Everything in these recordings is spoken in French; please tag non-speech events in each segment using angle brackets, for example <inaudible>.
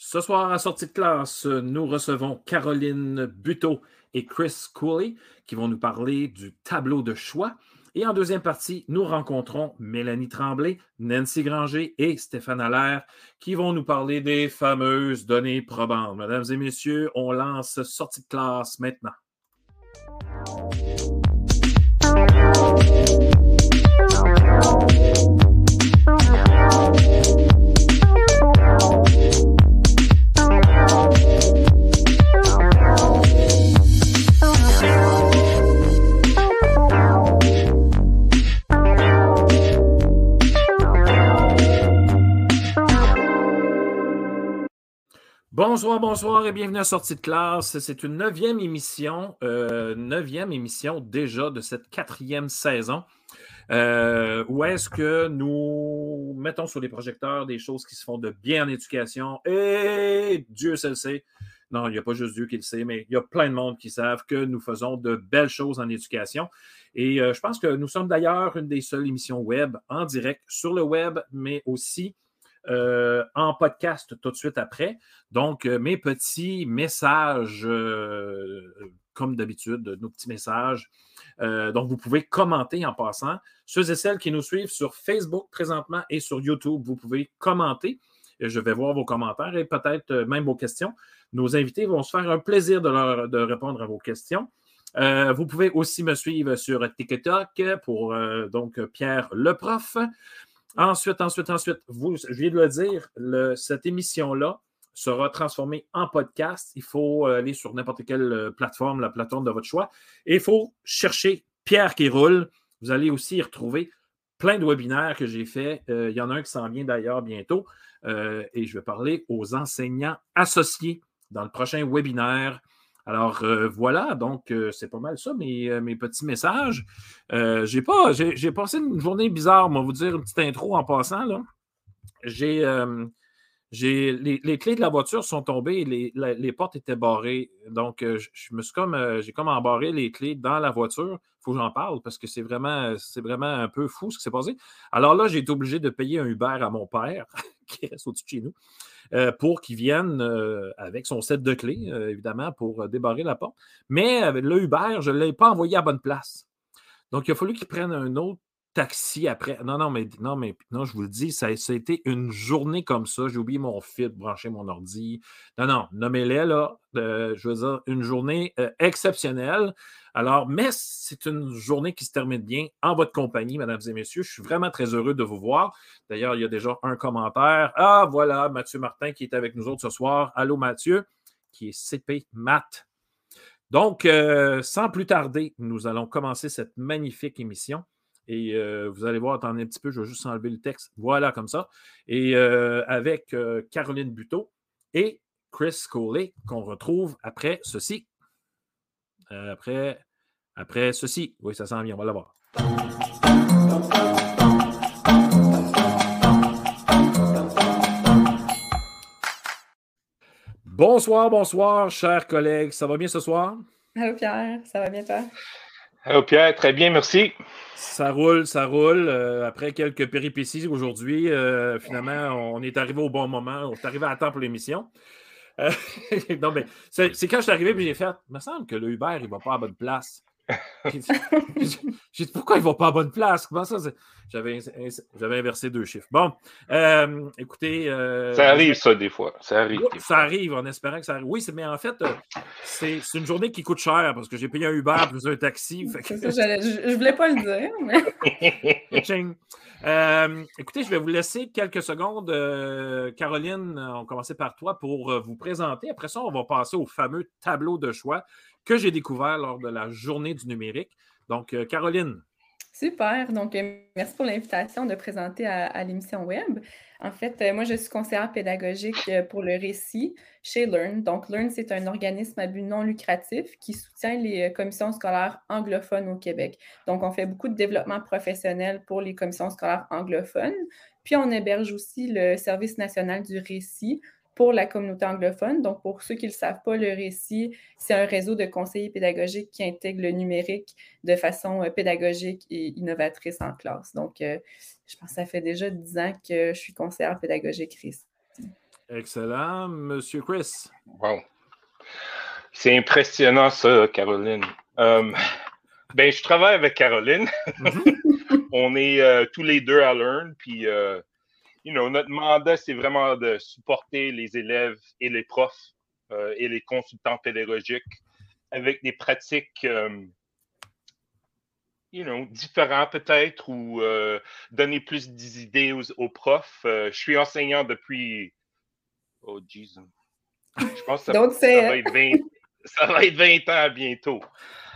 Ce soir, à sortie de classe, nous recevons Caroline Buteau et Chris Cooley qui vont nous parler du tableau de choix. Et en deuxième partie, nous rencontrons Mélanie Tremblay, Nancy Granger et Stéphane Allaire qui vont nous parler des fameuses données probantes. Mesdames et messieurs, on lance sortie de classe maintenant. Bonsoir, bonsoir et bienvenue à Sortie de classe. C'est une neuvième émission, euh, neuvième émission déjà de cette quatrième saison. Euh, où est-ce que nous mettons sur les projecteurs des choses qui se font de bien en éducation? Et Dieu le sait. Non, il n'y a pas juste Dieu qui le sait, mais il y a plein de monde qui savent que nous faisons de belles choses en éducation. Et euh, je pense que nous sommes d'ailleurs une des seules émissions web en direct sur le web, mais aussi euh, en podcast tout de suite après. Donc, euh, mes petits messages, euh, comme d'habitude, nos petits messages. donc, vous pouvez commenter en passant. Ceux et celles qui nous suivent sur Facebook présentement et sur YouTube, vous pouvez commenter. Je vais voir vos commentaires et peut-être même vos questions. Nos invités vont se faire un plaisir de, répondre à vos questions. vous pouvez aussi me suivre sur TikTok pour donc Pierre le prof. Ensuite, ensuite, ensuite, vous, je viens de le dire, cette émission-là sera transformée en podcast. Il faut euh, aller sur n'importe quelle euh, plateforme, la plateforme de votre choix. Et il faut chercher Pierre qui roule. Vous allez aussi y retrouver plein de webinaires que j'ai faits. Euh, il y en a un qui s'en vient d'ailleurs bientôt. et je vais parler aux enseignants associés dans le prochain webinaire. Alors euh, voilà, donc euh, c'est pas mal ça, mes, euh, petits messages. j'ai pas, j'ai passé une journée bizarre, va vous dire une petite intro en passant. J'ai, les, clés de la voiture sont tombées, les, les portes étaient barrées. Donc, je, me suis comme j'ai comme embarré les clés dans la voiture. Il faut que j'en parle parce que c'est vraiment, c'est vraiment un peu fou ce qui s'est passé. Alors là, j'ai été obligé de payer un Uber à mon père, <laughs> qui reste au-dessus de chez nous. Euh, pour qu'il vienne euh, avec son set de clés, euh, évidemment, pour débarrer la porte. Mais le Uber, je ne l'ai pas envoyé à bonne place. Donc, il a fallu qu'il prenne un autre taxi après. Non, non, mais non, mais non, je vous le dis, ça, a été une journée comme ça. J'ai oublié mon fil, brancher mon ordi. Non, non, nommez-les là. je veux dire, une journée exceptionnelle. Alors, mais c'est une journée qui se termine bien en votre compagnie, mesdames et messieurs. Je suis vraiment très heureux de vous voir. D'ailleurs, il y a déjà un commentaire. Ah, voilà, Mathieu Martin qui est avec nous autres ce soir. Allô, Mathieu, qui est CP Math. Donc, euh, sans plus tarder, nous allons commencer cette magnifique émission. Et euh, vous allez voir, attendez un petit peu, je vais juste enlever le texte. Voilà, comme ça. Et euh, avec Caroline Buteau et Chris Coley, qu'on retrouve après ceci. après après ceci, oui, ça sent bien, on va l'avoir. Bonsoir, bonsoir, chers collègues. Ça va bien ce soir? Allô Pierre, ça va bien toi? Pierre, très bien, merci. Ça roule, ça roule. Euh, après quelques péripéties aujourd'hui, euh, finalement, on est arrivé au bon moment. On est arrivé à temps pour l'émission. Euh, <laughs> non, mais c'est quand je suis arrivé et j'ai fait, il me semble que le Uber, il ne va pas à bonne place. J'ai dit, pourquoi ils ne vont pas à bonne place? Comment ça? J'avais, inversé deux chiffres. Bon, euh, écoutez. Euh, ça arrive, ça, des fois. Ça arrive. ça arrive, en espérant que ça arrive. Oui, mais en fait, euh, c'est, une journée qui coûte cher parce que j'ai payé un Uber plus un taxi. je ne voulais pas le dire. Mais... <laughs> écoutez, je vais vous laisser quelques secondes. Caroline, on va commencer par toi pour vous présenter. Après ça, on va passer au fameux tableau de choix que j'ai découvert lors de la journée du numérique. Donc, euh, Caroline. Super. Donc, euh, merci pour l'invitation de présenter à, l'émission Web. En fait, euh, moi, je suis conseillère pédagogique pour le récit chez Learn. Donc, Learn, c'est un organisme à but non lucratif qui soutient les commissions scolaires anglophones au Québec. Donc, on fait beaucoup de développement professionnel pour les commissions scolaires anglophones. Puis, on héberge aussi le Service national du récit pour la communauté anglophone. Donc, pour ceux qui ne le savent pas, le récit, c'est un réseau de conseillers pédagogiques qui intègre le numérique de façon euh, pédagogique et innovatrice en classe. Donc, euh, je pense que ça fait déjà dix ans que je suis conseillère pédagogique récit. Excellent. Monsieur Chris. Wow. C'est impressionnant, ça, Caroline. Euh, ben, je travaille avec Caroline. Mm-hmm. <laughs> On est euh, tous les deux à Learn. Puis, euh, you know, notre mandat, c'est vraiment de supporter les élèves et les profs et les consultants pédagogiques avec des pratiques you know, différents peut-être ou donner plus d'idées aux, profs. je suis enseignant depuis. Oh, Jesus. Je pense que ça, va être 20, ça va être 20 ans bientôt.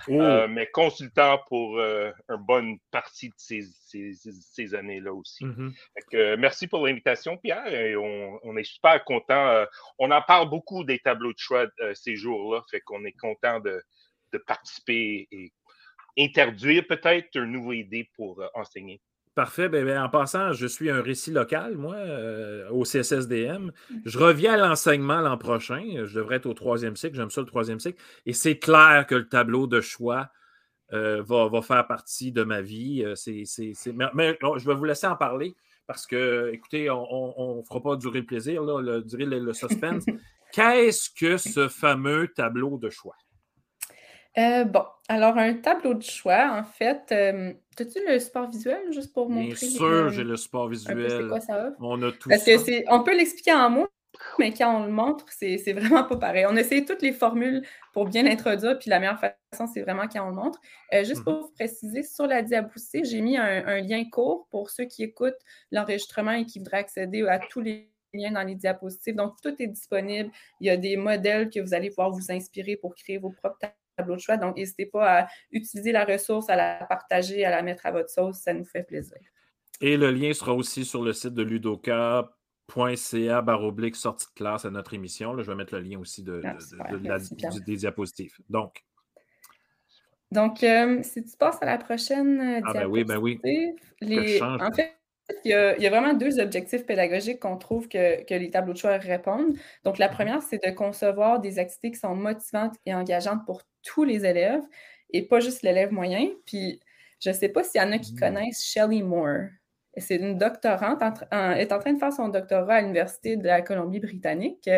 Oh. Euh, mais consultant pour euh, une bonne partie de ces, ces, années-là aussi. Mm-hmm. merci pour l'invitation, Pierre. Et on, est super content. Euh, on en parle beaucoup des tableaux de choix ces jours-là. Fait qu'on est content de, de, participer et introduire peut-être une nouvelle idée pour enseigner. Parfait. Ben, ben, en passant, je suis un récit local, moi, euh, au CSSDM. Mmh. Je reviens à l'enseignement l'an prochain. Je devrais être au troisième cycle. J'aime ça, le troisième cycle. Et c'est clair que le tableau de choix euh, va, faire partie de ma vie. Euh, c'est, Mais, je vais vous laisser en parler parce que, écoutez, on ne fera pas durer le plaisir, là, le, durer le suspense. <laughs> Qu'est-ce que ce fameux tableau de choix? Euh, bon, alors un tableau de choix, en fait, euh, as-tu le support visuel juste pour montrer? Bien sûr, j'ai le support visuel. quoi ça offre? On a tout Parce que on peut l'expliquer en mots, mais quand on le montre, c'est vraiment pas pareil. On essaie toutes les formules pour bien l'introduire, puis la meilleure façon, c'est vraiment quand on le montre. Euh, juste mmh pour vous préciser, sur la diapositive, j'ai mis un, lien court pour ceux qui écoutent l'enregistrement et qui voudraient accéder à tous les liens dans les diapositives. Donc, tout est disponible. Il y a des modèles que vous allez pouvoir vous inspirer pour créer vos propres tableau de choix. Donc, n'hésitez pas à utiliser la ressource, à la partager, à la mettre à votre sauce. Ça nous fait plaisir. Et le lien sera aussi sur le site de ludoka.ca baroblique sortie de classe à notre émission. Là, je vais mettre le lien aussi de, ah, des diapositives. Donc. Donc, euh, si tu passes à la prochaine ah, ben oui, ben oui. Les, en fait, il y, a, vraiment deux objectifs pédagogiques qu'on trouve que, les tableaux de choix répondent. Donc, la mhm. première, c'est de concevoir des activités qui sont motivantes et engageantes pour tous les élèves et pas juste l'élève moyen. Puis, je ne sais pas s'il y en a qui mmh. connaissent Shelley Moore. C'est une doctorante, est en train de faire son doctorat à l'Université de la Colombie-Britannique.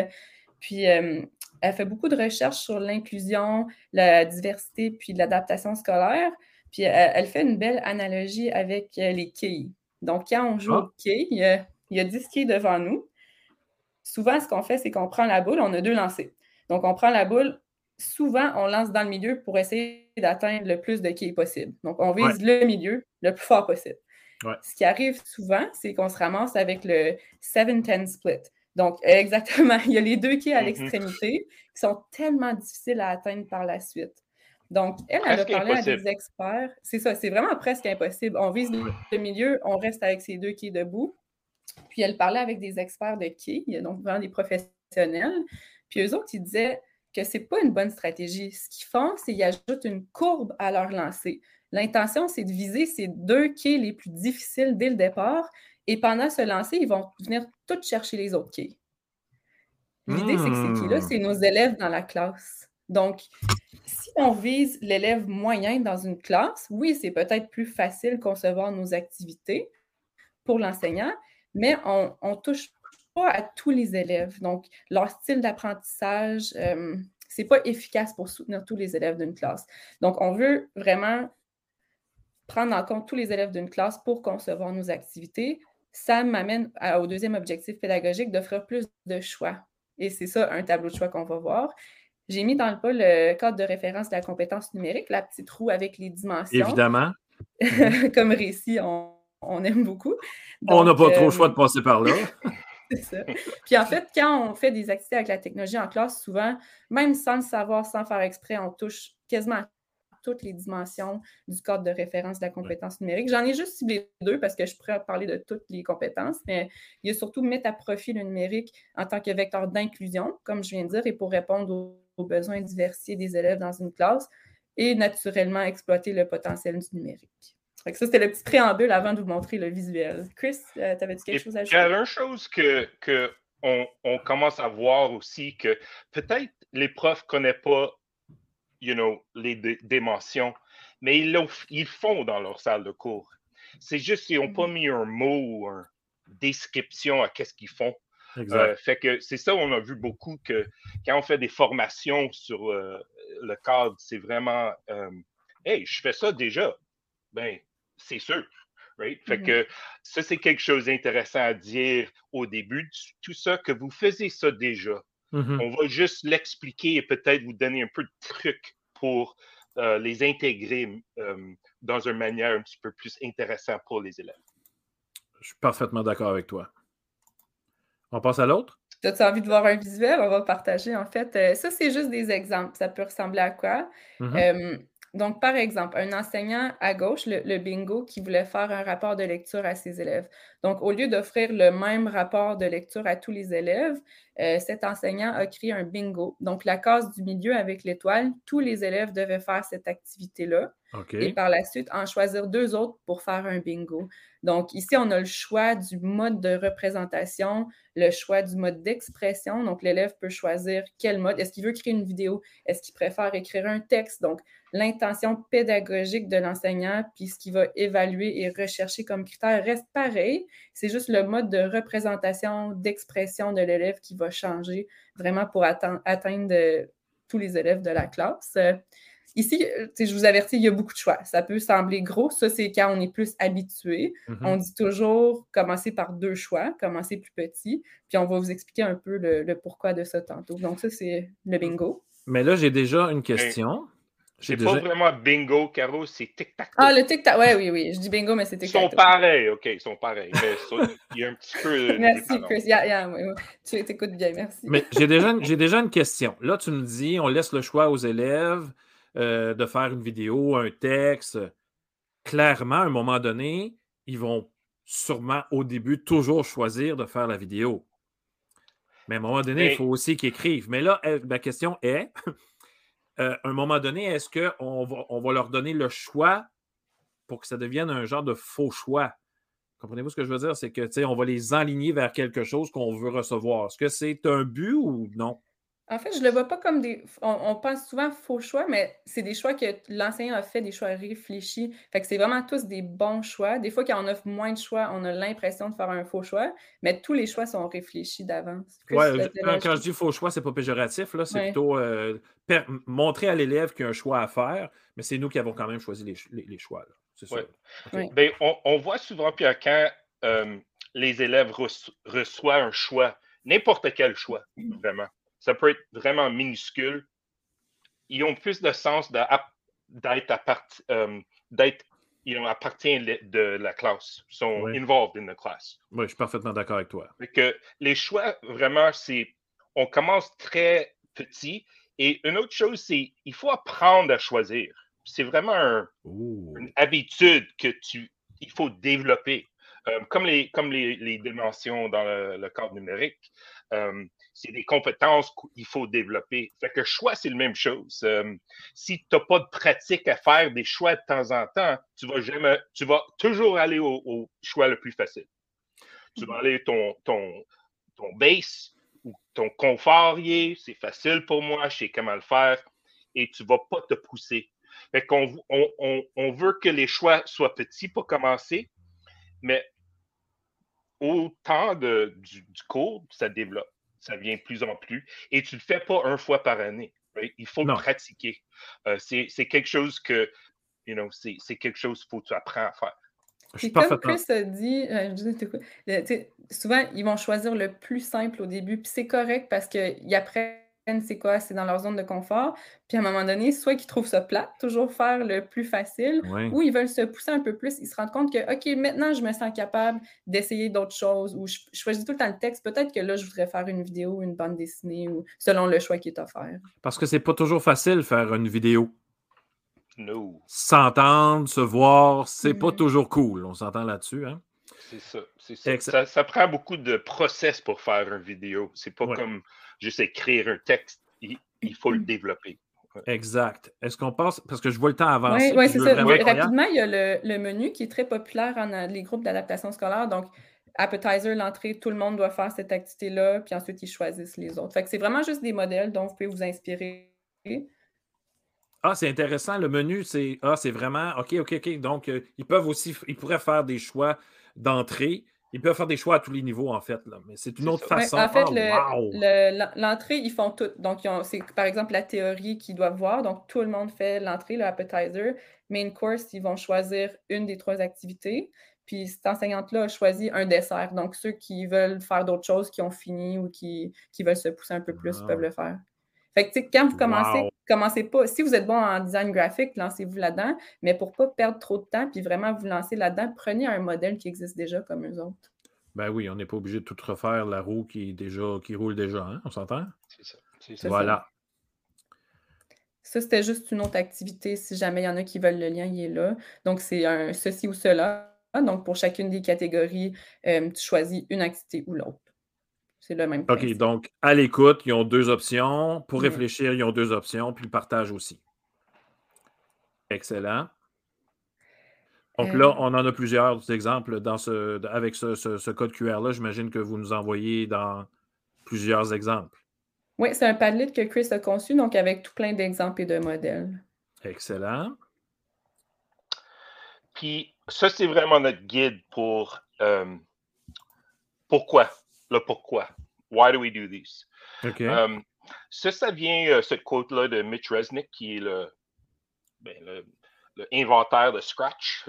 Puis, euh, elle fait beaucoup de recherches sur l'inclusion, la diversité, puis l'adaptation scolaire. Puis, elle, fait une belle analogie avec euh, les quilles. Donc, quand on joue ah. quai, il y, a, 10 quilles devant nous. Souvent, ce qu'on fait, c'est qu'on prend la boule, on a deux lancers. Donc, on prend la boule, souvent, on lance dans le milieu pour essayer d'atteindre le plus de quilles possible. Donc, on vise le milieu le plus fort possible. Ce qui arrive souvent, c'est qu'on se ramasse avec le 7-10 split. Donc, <laughs> exactement, il y a les deux quilles à mm-hmm. l'extrémité qui sont tellement difficiles à atteindre par la suite. Donc, elle, elle a parlé à des experts. C'est ça, c'est vraiment presque impossible. On vise le milieu, on reste avec ces deux quilles debout. Puis elle parlait avec des experts de quilles, donc vraiment des professionnels. Puis eux autres, ils disaient que ce n'est pas une bonne stratégie. Ce qu'ils font, c'est qu'ils ajoutent une courbe à leur lancer. L'intention, c'est de viser ces deux quilles les plus difficiles dès le départ. Et pendant ce lancer, ils vont venir toutes chercher les autres quilles. L'idée, c'est que ces quilles-là, hmm. c'est nos élèves dans la classe. Donc, si on vise l'élève moyen dans une classe, oui, c'est peut-être plus facile concevoir nos activités pour l'enseignant, mais on ne touche pas à tous les élèves. Donc, leur style d'apprentissage, euh, ce n'est pas efficace pour soutenir tous les élèves d'une classe. Donc, on veut vraiment prendre en compte tous les élèves d'une classe pour concevoir nos activités. Ça m'amène au deuxième objectif pédagogique d'offrir plus de choix. Et c'est ça, un tableau de choix qu'on va voir. J'ai mis dans le pas le cadre de référence de la compétence numérique, la petite roue avec les dimensions. Évidemment. <laughs> Comme récit, on, aime beaucoup. on n'a pas trop le choix de euh, passer par là. <laughs> <laughs> c'est ça. Puis en fait, quand on fait des activités avec la technologie en classe, souvent, même sans le savoir, sans faire exprès, on touche quasiment toutes les dimensions du cadre de référence de la compétence numérique. J'en ai juste ciblé deux parce que je pourrais parler de toutes les compétences, mais il y a surtout mettre à profit le numérique en tant que vecteur d'inclusion, comme je viens de dire, et pour répondre aux, besoins diversifiés des élèves dans une classe et naturellement exploiter le potentiel du numérique. Ça, c'était le petit préambule avant de vous montrer le visuel. Chris, euh, tu avais quelque chose à ajouter? Il y a une chose que, que on, on, commence à voir aussi que peut-être les profs ne connaissent pas you know, les dimensions, mais ils, ils font dans leur salle de cours. C'est juste qu'ils n'ont pas mm-hmm. mis un mot ou une description à qu'est-ce qu'ils font. Euh, fait que c'est ça, on a vu beaucoup que quand on fait des formations sur euh, le cadre, c'est vraiment Hey, je fais ça déjà. Ben, c'est sûr. Right? Fait mm-hmm. que ça, c'est quelque chose d'intéressant à dire au début. Tout ça, que vous faisiez ça déjà. Mm-hmm. On va juste l'expliquer et peut-être vous donner un peu de trucs pour euh, les intégrer euh, dans une manière un petit peu plus intéressante pour les élèves. Je suis parfaitement d'accord avec toi. On passe à l'autre? Tu as envie de voir un visuel? On va partager. En fait, euh, ça, c'est juste des exemples. Ça peut ressembler à quoi? Mm-hmm. Donc, par exemple, un enseignant à gauche, le, bingo, qui voulait faire un rapport de lecture à ses élèves. Donc, au lieu d'offrir le même rapport de lecture à tous les élèves, euh, cet enseignant a créé un bingo. Donc, la case du milieu avec l'étoile, tous les élèves devaient faire cette activité-là. Et par la suite, en choisir deux autres pour faire un bingo. Donc, ici, on a le choix du mode de représentation, le choix du mode d'expression. Donc, l'élève peut choisir quel mode. Est-ce qu'il veut créer une vidéo? Est-ce qu'il préfère écrire un texte? Donc, l'intention pédagogique de l'enseignant, puis ce qu'il va évaluer et rechercher comme critère reste pareil. C'est juste le mode de représentation, d'expression de l'élève qui va changer vraiment pour atteindre tous les élèves de la classe. Ici, je vous avertis, il y a beaucoup de choix. Ça peut sembler gros. Ça, c'est quand on est plus habitué. Mm-hmm. On dit toujours commencer par deux choix, commencer plus petit. Puis on va vous expliquer un peu le, pourquoi de ça tantôt. Donc, ça, c'est le bingo. Mais là, j'ai déjà une question. C'est pas vraiment bingo, Caro, c'est tic-tac. Ah, le tic-tac, ouais, oui, oui. Je dis bingo, mais c'est tic-tac. Ils sont pareils, OK, ils sont pareils. Mais il y a un petit peu. merci, Chris. Tu écoutes bien, merci. Mais j'ai déjà, déjà une question. Là, tu me dis, on laisse le choix aux élèves euh, de faire une vidéo, un texte. Clairement, à un moment donné, ils vont sûrement au début toujours choisir de faire la vidéo. Mais à un moment donné, il faut aussi qu'ils écrivent. Mais là, ma question est, <laughs> euh, à un moment donné, est-ce qu'on va, on va leur donner le choix pour que ça devienne un genre de faux choix? Comprenez-vous ce que je veux dire? C'est que on va les enligner vers quelque chose qu'on veut recevoir. Est-ce que c'est un but ou non? En fait, je le vois pas comme des. On, pense souvent faux choix, mais c'est des choix que l'enseignant a fait, des choix réfléchis. Fait que c'est vraiment tous des bons choix. Des fois, quand on offre moins de choix, on a l'impression de faire un faux choix, mais tous les choix sont réfléchis d'avance. Ouais, quand, je dis faux choix, c'est pas péjoratif, là. C'est plutôt euh, montrer à l'élève qu'il y a un choix à faire, mais c'est nous qui avons quand même choisi les, choix. C'est ça. Ben, on, voit souvent, puis quand euh, les élèves reçoivent un choix, n'importe quel choix, vraiment ça peut être vraiment minuscule. Ils ont plus de sens d'être à euh, d'être ils de la classe, ils sont involved in the class. Oui, je suis parfaitement d'accord avec toi. Que les choix, vraiment, c'est on commence très petit. Et une autre chose, c'est il faut apprendre à choisir. C'est vraiment une habitude que tu il faut développer. Euh, comme les, comme les, les dimensions dans le, cadre numérique. Euh, c'est des compétences qu'il faut développer. Fait que choix, c'est la même chose. Euh, si tu n'as pas de pratique à faire des choix de temps en temps, tu vas jamais, tu vas toujours aller au, choix le plus facile. Tu vas aller ton, ton, ton base ou ton confort c'est facile pour moi, je sais comment le faire, et tu ne vas pas te pousser. Fait qu'on on, on veut que les choix soient petits pour commencer, mais au temps de, du, du cours, ça développe ça vient de plus en plus. Et tu ne le fais pas une fois par année. Il faut le pratiquer. Euh, c'est quelque chose que, you know, c'est quelque chose qu'il faut que tu apprennes à faire. Puis comme Chris a dit, euh, souvent, ils vont choisir le plus simple au début, puis c'est correct parce qu'ils apprennent c'est quoi, c'est dans leur zone de confort. Puis à un moment donné, soit qu'ils trouvent ça plat, toujours faire le plus facile, ou ils veulent se pousser un peu plus. Ils se rendent compte que, OK, maintenant, je me sens capable d'essayer d'autres choses, ou je, choisis tout le temps le texte. Peut-être que là, je voudrais faire une vidéo, une bande dessinée, ou selon le choix qui est offert. Parce que c'est pas toujours facile faire une vidéo. No. S'entendre, se voir, c'est pas mm-hmm. toujours cool. On s'entend là-dessus, hein? C'est ça, ça. ça. prend beaucoup de process pour faire une vidéo. C'est pas comme juste écrire un texte, il, faut le développer. Exact. Est-ce qu'on passe, parce que je vois le temps avancer. Oui, c'est ça. Rapidement, il y a le, menu qui est très populaire en les groupes d'adaptation scolaire. Donc, appetizer, l'entrée, tout le monde doit faire cette activité-là, puis ensuite ils choisissent les autres. Fait que c'est vraiment juste des modèles dont vous pouvez vous inspirer. Ah, c'est intéressant. Le menu, c'est ah, c'est vraiment OK, OK, OK. Donc, euh, ils peuvent aussi, ils pourraient faire des choix d'entrée Ils peuvent faire des choix à tous les niveaux, en fait, là. mais c'est une autre façon. en fait, ah, l'entrée, ils font tout. Donc, c'est par exemple la théorie qu'ils doivent voir. Donc, tout le monde fait l'entrée, le appetizer. Main course, ils vont choisir une des trois activités. Puis cette enseignante-là a choisi un dessert. Donc, ceux qui veulent faire d'autres choses, qui ont fini ou qui, qui veulent se pousser un peu plus, peuvent le faire. Fait que, quand vous commencez, commencez pas. Si vous êtes bon en design graphique, lancez-vous là-dedans. Mais pour ne pas perdre trop de temps puis vraiment vous lancer là-dedans, prenez un modèle qui existe déjà comme eux autres. Ben oui, on n'est pas obligé de tout refaire la roue qui, est déjà, qui roule déjà, hein? On s'entend? C'est ça. Voilà. Ça, c'était juste une autre activité. Si jamais il y en a qui veulent le lien, il est là. Donc, c'est un ceci ou cela. Donc, pour chacune des catégories, euh, tu choisis une activité ou l'autre. C'est le même. OK, donc à l'écoute, ils ont deux options. Pour réfléchir, ils ont deux options. Puis le partage aussi. Excellent. Donc là, euh. on en a plusieurs exemples dans ce, avec ce, code QR-là. J'imagine que vous nous envoyez dans plusieurs exemples. Oui, c'est un Padlet que Chris a conçu, donc avec tout plein d'exemples et de modèles. Excellent. Puis ça, c'est vraiment notre guide pour euh, pourquoi, le pourquoi. Why do we do this? Euh, ça, ça vient, euh, cette quote-là de Mitch Resnick, qui est le, ben, inventaire de Scratch,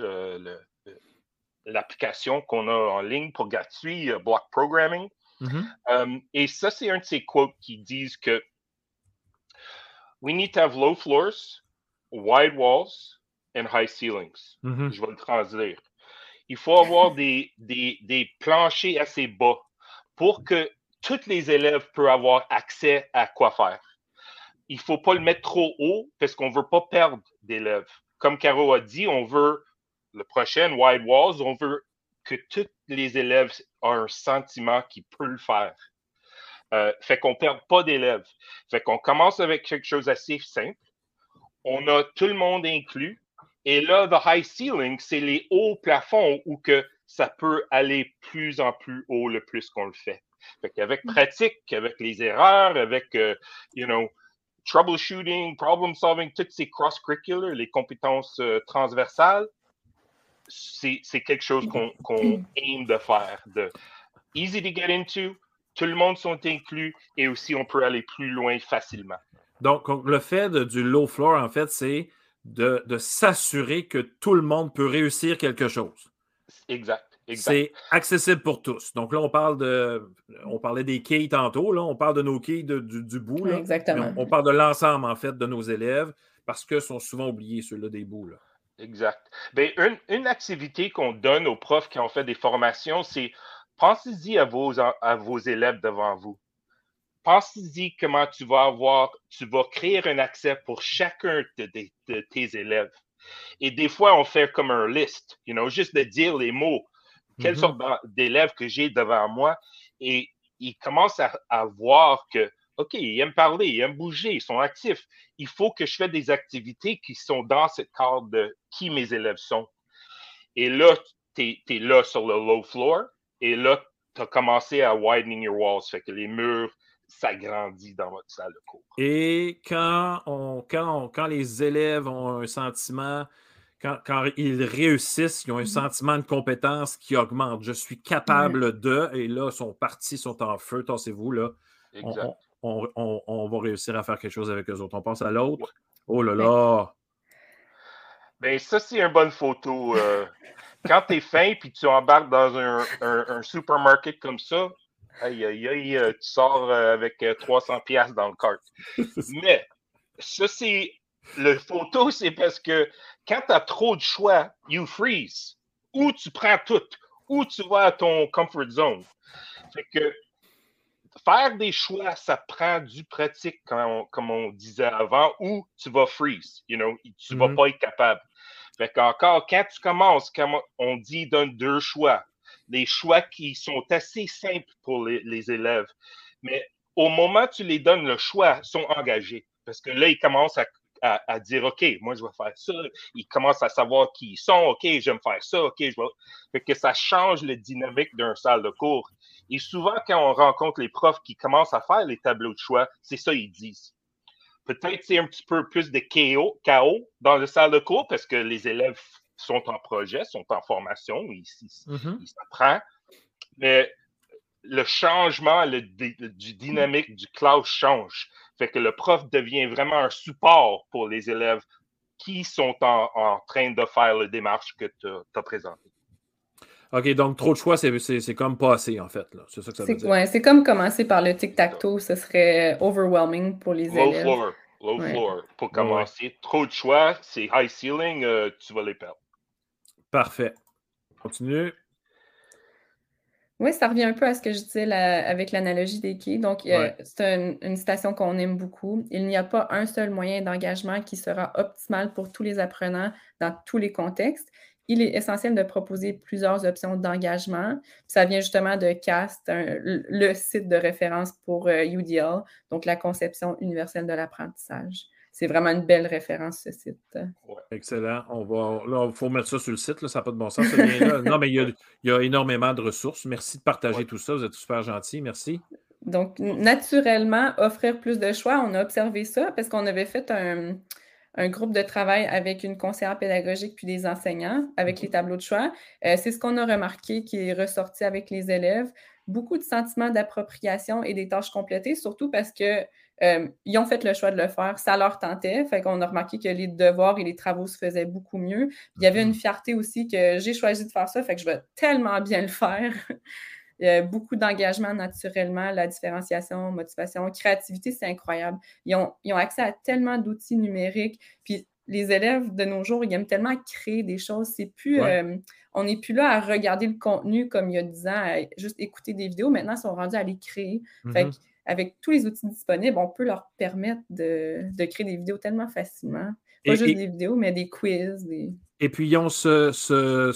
l'application qu'on a en ligne pour gratuit, Block Programming. Mm-hmm. et ça, c'est un de ces quotes qui disent que We need to have low floors, wide walls, and high ceilings. Mm-hmm. Je vais le traduire. Il faut avoir des, des, des, planchers assez bas pour que tous les élèves puissent avoir accès à quoi faire. Il ne faut pas le mettre trop haut parce qu'on ne veut pas perdre d'élèves. Comme Caro a dit, on veut le prochain Wide Walls, on veut que tous les élèves aient un sentiment qu'ils peuvent le faire. Euh, fait qu'on ne perde pas d'élèves. Fait qu'on commence avec quelque chose d'assez simple. On a tout le monde inclus. Et là, the high ceiling, c'est les hauts plafonds où que ça peut aller plus en plus haut le plus qu'on le fait. Fait qu'avec mm. pratique, avec les erreurs, avec, euh, you know, troubleshooting, problem solving, toutes ces cross-curricular, les compétences euh, transversales, c'est quelque chose qu'on qu aime de faire. De easy to get into, tout le monde sont inclus et aussi on peut aller plus loin facilement. Donc, le fait de, du low floor, en fait, c'est de, s'assurer que tout le monde peut réussir quelque chose. Exact. C'est accessible pour tous. Donc là, on parle de. On parlait des quilles tantôt, là, on parle de nos quilles du, bout. Exactement. On, parle de l'ensemble, en fait, de nos élèves parce que sont souvent oubliés, ceux-là, des bouts. Là. Exact. Bien, une, une, activité qu'on donne aux profs qui ont fait des formations, c'est pensez-y à vos, à vos élèves devant vous pense-y comment tu vas avoir, tu vas créer un accès pour chacun de, tes élèves. Et des fois, on fait comme un liste, you know, juste de dire les mots, quelle mm-hmm. sorte d'élèves que j'ai devant moi. Et ils commencent à, voir que, OK, ils aiment parler, ils aiment bouger, ils sont actifs. Il faut que je fasse des activités qui sont dans cette cadre de qui mes élèves sont. Et là, tu es, là sur le low floor. Et là, tu as commencé à widening your walls. Fait que les murs, s'agrandit dans votre salle de cours. Et quand, on, quand, quand les élèves ont un sentiment, quand, quand, ils réussissent, ils ont un mm-hmm. sentiment de compétence qui augmente. Je suis capable de, et là, sont partis, sont en feu, tassez-vous, là. On, on, on, va réussir à faire quelque chose avec eux autres. On passe à l'autre. Oh là là! Ben, ça, c'est une bonne photo. Euh, quand tu es fin puis tu embarques dans un, un, un supermarket comme ça, Aïe, aïe, aïe, euh, tu sors euh, avec 300 euh, pièces dans le cart. <laughs> Mais ça, c'est le photo, c'est parce que quand tu as trop de choix, you freeze. Ou tu prends tout, ou tu vas à ton comfort zone. Fait que faire des choix, ça prend du pratique, comme on, disait avant, ou tu vas freeze. You know, tu ne vas mm-hmm. pas être capable. Fait qu'encore, quand tu commences, comme on dit, donne deux choix des choix qui sont assez simples pour les, élèves. Mais au moment où tu les donnes le choix, ils sont engagés. Parce que là, ils commencent à, dire OK, moi, je vais faire ça. Ils commencent à savoir qui ils sont. OK, je vais me faire ça. OK, je vais. Ça change la dynamique d'un salle de cours. Et souvent, quand on rencontre les profs qui commencent à faire les tableaux de choix, c'est ça qu'ils disent. Peut-être c'est un petit peu plus de chaos, chaos dans le salle de cours parce que les élèves sont en projet, sont en formation, ils, mm-hmm. s'apprennent. Mais le changement le, du dynamique du classe change. Fait que le prof devient vraiment un support pour les élèves qui sont en, train de faire la démarche que tu as présentée. OK, donc trop de choix, c'est comme pas assez, en fait. C'est ça que ça veut dire. Ouais, c'est comme commencer par le tic-tac-toe, ce serait overwhelming pour les Low élèves. Floor. Low floor. Pour commencer, trop de choix, c'est high ceiling, euh, tu vas les perdre. Parfait. Continue. Oui, ça revient un peu à ce que je disais avec l'analogie des quais. Donc, c'est une citation qu'on aime beaucoup. Il n'y a pas un seul moyen d'engagement qui sera optimal pour tous les apprenants dans tous les contextes. Il est essentiel de proposer plusieurs options d'engagement. Ça vient justement de CAST, le site de référence pour UDL, euh, donc la conception universelle de l'apprentissage c'est vraiment une belle référence, ce site. Excellent. On va, là, il faut mettre ça sur le site, ça n'a pas de bon sens. Ce <laughs> non, mais il y, a, énormément de ressources. Merci de partager tout ça. Vous êtes super gentil. Merci. Donc, naturellement, offrir plus de choix, on a observé ça parce qu'on avait fait un, groupe de travail avec une conseillère pédagogique puis des enseignants avec les tableaux de choix. Euh, c'est ce qu'on a remarqué qui est ressorti avec les élèves. Beaucoup de sentiments d'appropriation et des tâches complétées, surtout parce que euh, ils ont fait le choix de le faire, ça leur tentait. Fait qu'on a remarqué que les devoirs et les travaux se faisaient beaucoup mieux. Il y avait une fierté aussi que j'ai choisi de faire ça, fait que je vais tellement bien le faire. <laughs> Beaucoup d'engagement naturellement, la différenciation, motivation, créativité, c'est incroyable. Ils ont, ils ont, accès à tellement d'outils numériques. Puis les élèves de nos jours, ils aiment tellement créer des choses. C'est plus, euh, on n'est plus là à regarder le contenu comme il y a 10 ans, à juste écouter des vidéos. Maintenant, ils sont rendus à les créer. Fait mm-hmm avec tous les outils disponibles, on peut leur permettre de, créer des vidéos tellement facilement. Pas juste des vidéos, mais des quiz. Et puis, ils ont ce. ce,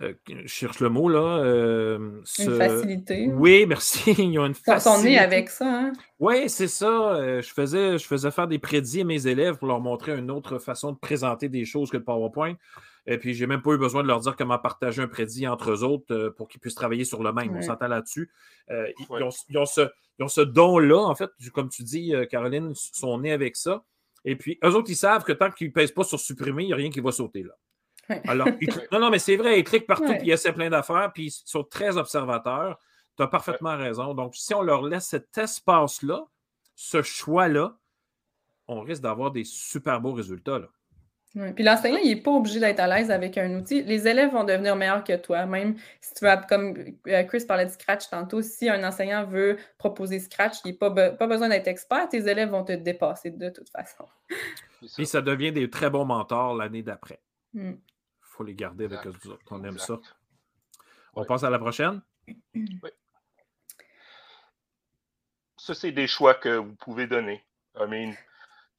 euh, je cherche le mot, là. Euh, une facilité. Oui, merci. <laughs> Ils ont une facilité. Ils sont avec ça. Hein? Oui, c'est ça. Euh, je, faisais, je faisais faire des prédits à mes élèves pour leur montrer une autre façon de présenter des choses que le PowerPoint. Et puis, j'ai même pas eu besoin de leur dire comment partager un prédit entre eux autres euh, pour qu'ils puissent travailler sur le même. On s'entend là-dessus. Euh, ils, ont, ce, don-là, en fait, comme tu dis, euh, Caroline, sont nés avec ça. Et puis, eux autres, ils savent que tant qu'ils ne pèsent pas sur supprimer, il n'y a rien qui va sauter là. Alors, <laughs> non, non, mais c'est vrai, ils cliquent partout, puis ils essaient plein d'affaires, puis ils sont très observateurs. Tu as parfaitement raison. Donc, si on leur laisse cet espace-là, ce choix-là, on risque d'avoir des super beaux résultats. Là. Puis l'enseignant, il n'est pas obligé d'être à l'aise avec un outil. Les élèves vont devenir meilleurs que toi. Même si tu vas, comme euh, Chris parlait de Scratch tantôt, si un enseignant veut proposer Scratch, il n'a pas, pas besoin d'être expert, tes élèves vont te dépasser de toute façon. Puis ça devient des très bons mentors l'année d'après. Il hmm. faut les garder avec eux On aime ça. On passe à la prochaine? Oui. <clears throat> Ça, c'est des choix que vous pouvez donner. I mean,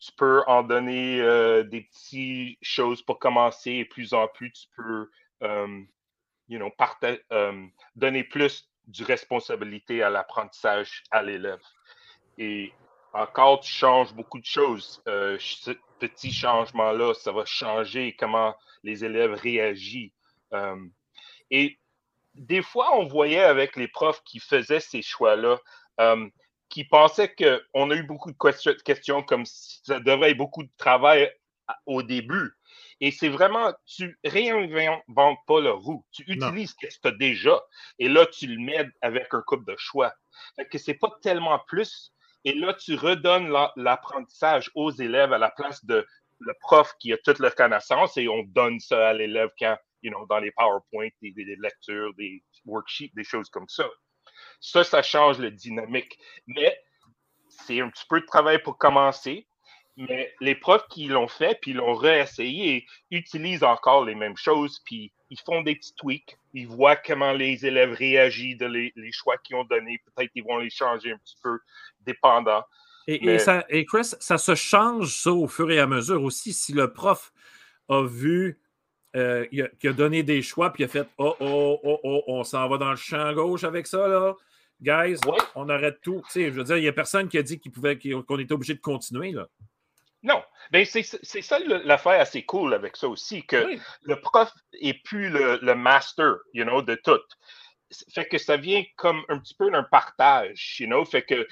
tu peux en donner euh, des petites choses pour commencer et plus en plus, tu peux euh, you know, euh, donner plus de responsabilité à l'apprentissage à l'élève. Et encore, tu changes beaucoup de choses. ce petit changement-là, ça va changer comment les élèves réagissent. et des fois, on voyait avec les profs qui faisaient ces choix-là, qui pensait qu'on a eu beaucoup de questions comme si ça devrait être beaucoup de travail au début. Et c'est vraiment, tu réinventes pas le roue. Tu utilises ce que tu as déjà. Et là, tu le mets avec un couple de choix. Fait que c'est pas tellement plus. Et là, tu redonnes l'apprentissage aux élèves à la place de le prof qui a toute leur connaissance et on donne ça à l'élève quand, you know, dans les PowerPoint, des lectures, des worksheets, des choses comme ça. Ça, ça change le dynamique. Mais c'est un petit peu de travail pour commencer. Mais les profs qui l'ont fait, puis l'ont réessayé, utilisent encore les mêmes choses, puis ils font des petits tweaks. Ils voient comment les élèves réagissent de les, choix qu'ils ont donnés. Peut-être qu'ils vont les changer un petit peu, dépendant. Et, ça, et Chris, ça se change ça au fur et à mesure aussi. Si le prof a vu euh, qui, a, donné des choix, puis il a fait Oh, oh, oh, oh, on s'en va dans le champ gauche avec ça, là guys, on arrête tout. Tu sais, je veux dire, il n'y a personne qui a dit qu'il pouvait, qu'on était obligé de continuer. Là. Non, mais c'est, ça l'affaire assez cool avec ça aussi, que le prof n'est plus le, master, you know, de tout. Fait que ça vient comme un petit peu d'un partage, you know, fait que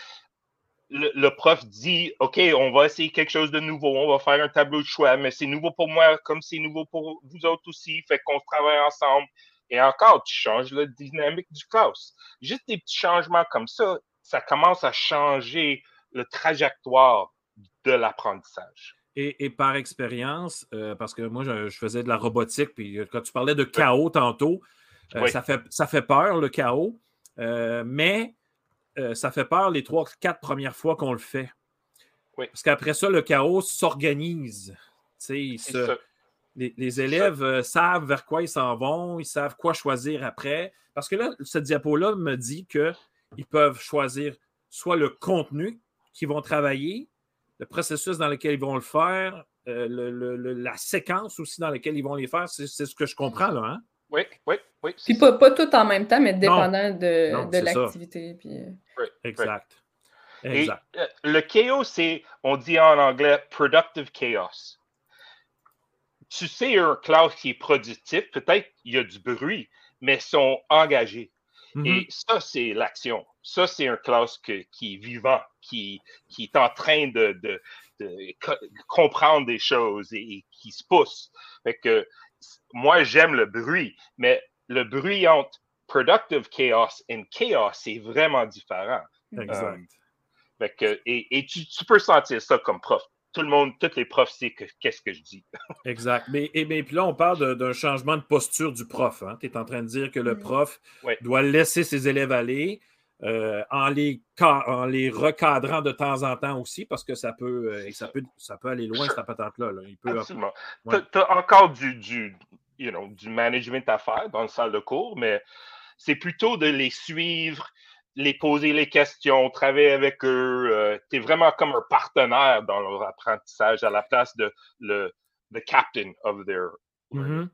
le, prof dit, OK, on va essayer quelque chose de nouveau, on va faire un tableau de choix, mais c'est nouveau pour moi comme c'est nouveau pour vous autres aussi, fait qu'on travaille ensemble Et encore, tu changes la dynamique du classe. Juste des petits changements comme ça, ça commence à changer le trajectoire de l'apprentissage. Et, par expérience, euh, parce que moi, je, faisais de la robotique, puis quand tu parlais de chaos tantôt, euh, ça, fait, ça fait peur, le chaos, euh, mais ça fait peur les trois, quatre premières fois qu'on le fait. Parce qu'après ça, le chaos s'organise. Les, élèves savent vers quoi ils s'en vont, ils savent quoi choisir après. Parce que là, ce diapo-là me dit qu'ils peuvent choisir soit le contenu qu'ils vont travailler, le processus dans lequel ils vont le faire, euh, la séquence aussi dans laquelle ils vont les faire. C'est ce que je comprends là. Hein? Oui, oui, oui. Puis pas, tout en même temps, mais dépendant de, l'activité. Euh. exact. exact. Euh, le chaos, c'est, on dit en anglais, productive chaos. Tu sais, un classe qui est productif, peut-être il y a du bruit, mais ils sont engagés. Mm-hmm. Et ça, c'est l'action. Ça, c'est un classe qui est vivant, qui, qui est en train de, de, comprendre des choses et, qui se pousse. Fait que moi, j'aime le bruit, mais le bruit entre productive chaos et chaos, c'est vraiment différent. Exact. Euh, que, et, tu, tu, peux sentir ça comme prof tout le monde, tous les profs savent qu'est-ce que je dis. <laughs> exact. Mais, et, puis là, on parle d'un changement de posture du prof. Hein. Tu es en train de dire que le mm. prof doit laisser ses élèves aller euh, en, les, en les recadrant de temps en temps aussi, parce que ça peut, euh, ça peut, ça peut aller loin, cette patente-là. Absolument. Tu as encore du, du, you know, du management à faire dans le salle de cours, mais c'est plutôt de les suivre les poser les questions, travailler avec eux. Euh, tu es vraiment comme un partenaire dans leur apprentissage à la place de le the captain of their. Mm-hmm.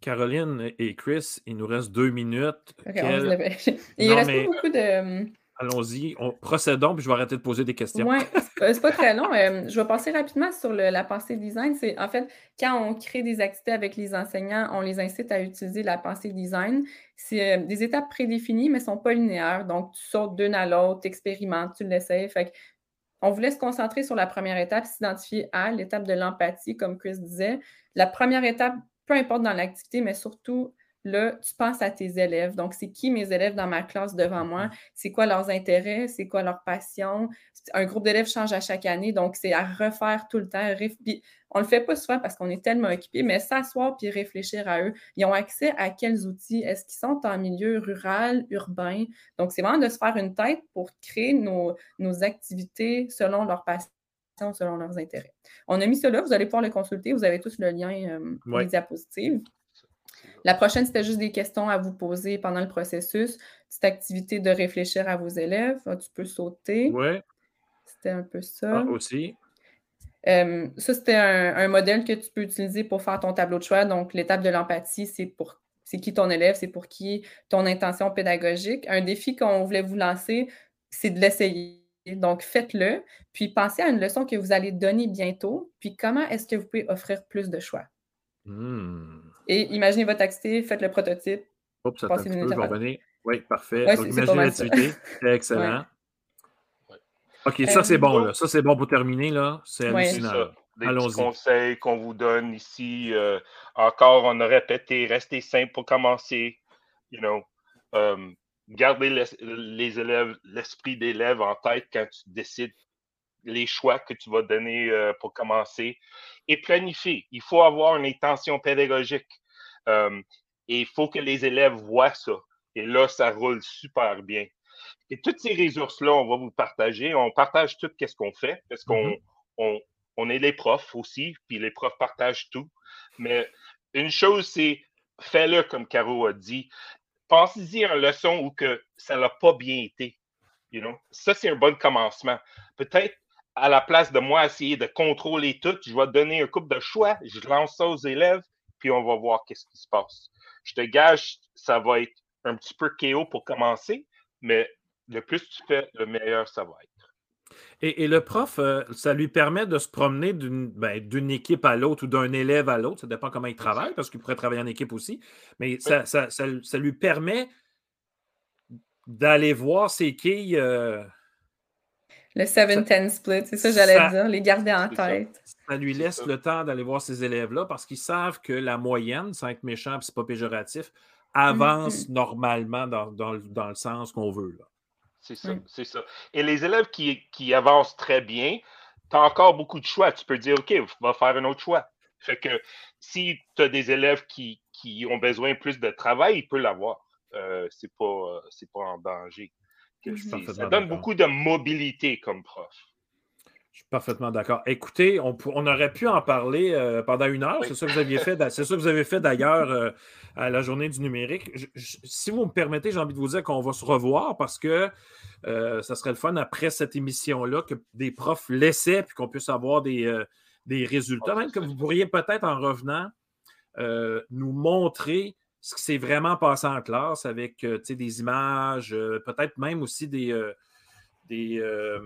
Caroline et Chris, il nous reste deux minutes. <laughs> il reste pas beaucoup de. Allons-y, procédons, puis je vais arrêter de poser des questions. Oui, <laughs> c'est pas très long. Euh, je vais passer rapidement sur la pensée design. C'est en fait, quand on crée des activités avec les enseignants, on les incite à utiliser la pensée design. C'est euh, des étapes prédéfinies, mais ne sont pas linéaires. Donc, tu sautes d'une à l'autre, tu expérimentes, tu l'essayes. Fait on voulait se concentrer sur la première étape, s'identifier à l'étape de l'empathie, comme Chris disait. La première étape, peu importe dans l'activité, mais surtout là, tu penses à tes élèves. Donc, c'est qui mes élèves dans ma classe devant moi? Mm-hmm. C'est quoi leurs intérêts? C'est quoi leurs passions? Un groupe d'élèves change à chaque année, donc c'est à refaire tout le temps. on ne le fait pas souvent parce qu'on est tellement occupé, mais s'asseoir puis réfléchir à eux. Ils ont accès à quels outils? Est-ce qu'ils sont en milieu rural, urbain? Donc, c'est vraiment de se faire une tête pour créer nos, activités selon leurs passions selon leurs intérêts. On a mis cela, vous allez pouvoir le consulter, vous avez tous le lien euh, les diapositives. La prochaine, c'était juste des questions à vous poser pendant le processus. Petite activité de réfléchir à vos élèves. Ah, tu peux sauter. Oui. C'était un peu ça. Ah, aussi. Euh, ça, c'était un, modèle que tu peux utiliser pour faire ton tableau de choix. Donc, l'étape de l'empathie, c'est pour c'est qui ton élève, c'est pour qui ton intention pédagogique. Un défi qu'on voulait vous lancer, c'est de l'essayer. Donc, faites-le, puis pensez à une leçon que vous allez donner bientôt, puis comment est-ce que vous pouvez offrir plus de choix? Hmm. Et imaginez votre activité, faites le prototype. Oups, ça peu, je vais revenir. Oui, parfait. Donc, imaginez l'activité. <laughs> Excellent. OK, ça, c'est bon. Là. Ça, c'est bon pour terminer. là. C'est hallucinant. Des petits conseils qu'on vous donne ici. Euh, encore, on a répété, restez simple pour commencer. You know, um, gardez les élèves, l'esprit d'élève en tête quand tu décides les choix que tu vas donner euh, pour commencer et planifier. Il faut avoir une intention pédagogique euh, et il faut que les élèves voient ça. Et là, ça roule super bien. Et toutes ces ressources-là, on va vous partager. On partage tout ce qu'on fait parce qu'on mm-hmm. on, est les profs aussi, puis les profs partagent tout. Mais une chose, c'est fais-le comme Caro a dit. Pensez-y une leçon où que ça n'a pas bien été. You know? Ça, c'est un bon commencement. Peut-être à la place de moi essayer de contrôler tout, je vais donner un couple de choix, je lance ça aux élèves, puis on va voir qu'est-ce qui se passe. Je te gage, ça va être un petit peu chaos pour commencer, mais le plus tu fais, le meilleur ça va être. Et, le prof, euh, ça lui permet de se promener ben, d'une équipe à l'autre ou d'un élève à l'autre. Ça dépend comment il travaille, parce qu'il pourrait travailler en équipe aussi. Mais ça, lui permet d'aller voir ses quilles. Euh, le 7-10 split, c'est ça que j'allais dire, les garder en tête. Ça. lui laisse le temps d'aller voir ces élèves-là parce qu'ils savent que la moyenne, sans être méchant, c'est pas péjoratif, avance normalement dans, le sens qu'on veut. C'est ça, c'est ça. Et les élèves qui, qui avancent très bien, tu as encore beaucoup de choix. Tu peux dire, OK, va faire un autre choix. Fait que si tu as des élèves qui, ont besoin plus de travail, ils peuvent l'avoir. Euh, c'est pas, pas en danger. Ça donne beaucoup de mobilité comme prof. Je suis parfaitement d'accord. Écoutez, on, aurait pu en parler euh, pendant une heure. C'est ça que vous aviez fait. C'est ça que vous avez fait d'ailleurs euh, à la journée du numérique. si vous me permettez, j'ai envie de vous dire qu'on va se revoir parce que euh, ça serait le fun après cette émission-là que des profs laissaient puis qu'on puisse avoir des, des résultats. Même que vous pourriez peut-être en revenant nous montrer ce qui s'est vraiment passé en classe avec des images, peut-être même aussi des des. Euh,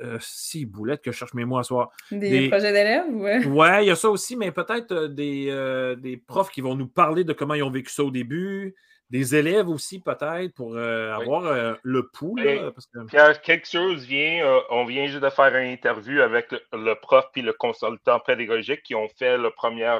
euh, si, boulettes que je cherche mes mots à soir. Des, projets d'élèves, ouais. Ouais, il y a ça aussi, mais peut-être euh, des, des, profs qui vont nous parler de comment ils ont vécu ça au début. Des élèves aussi, peut-être, pour avoir le pouls. quelque chose vient, on vient juste de faire une interview avec le, prof et le consultant pédagogique qui ont fait le premier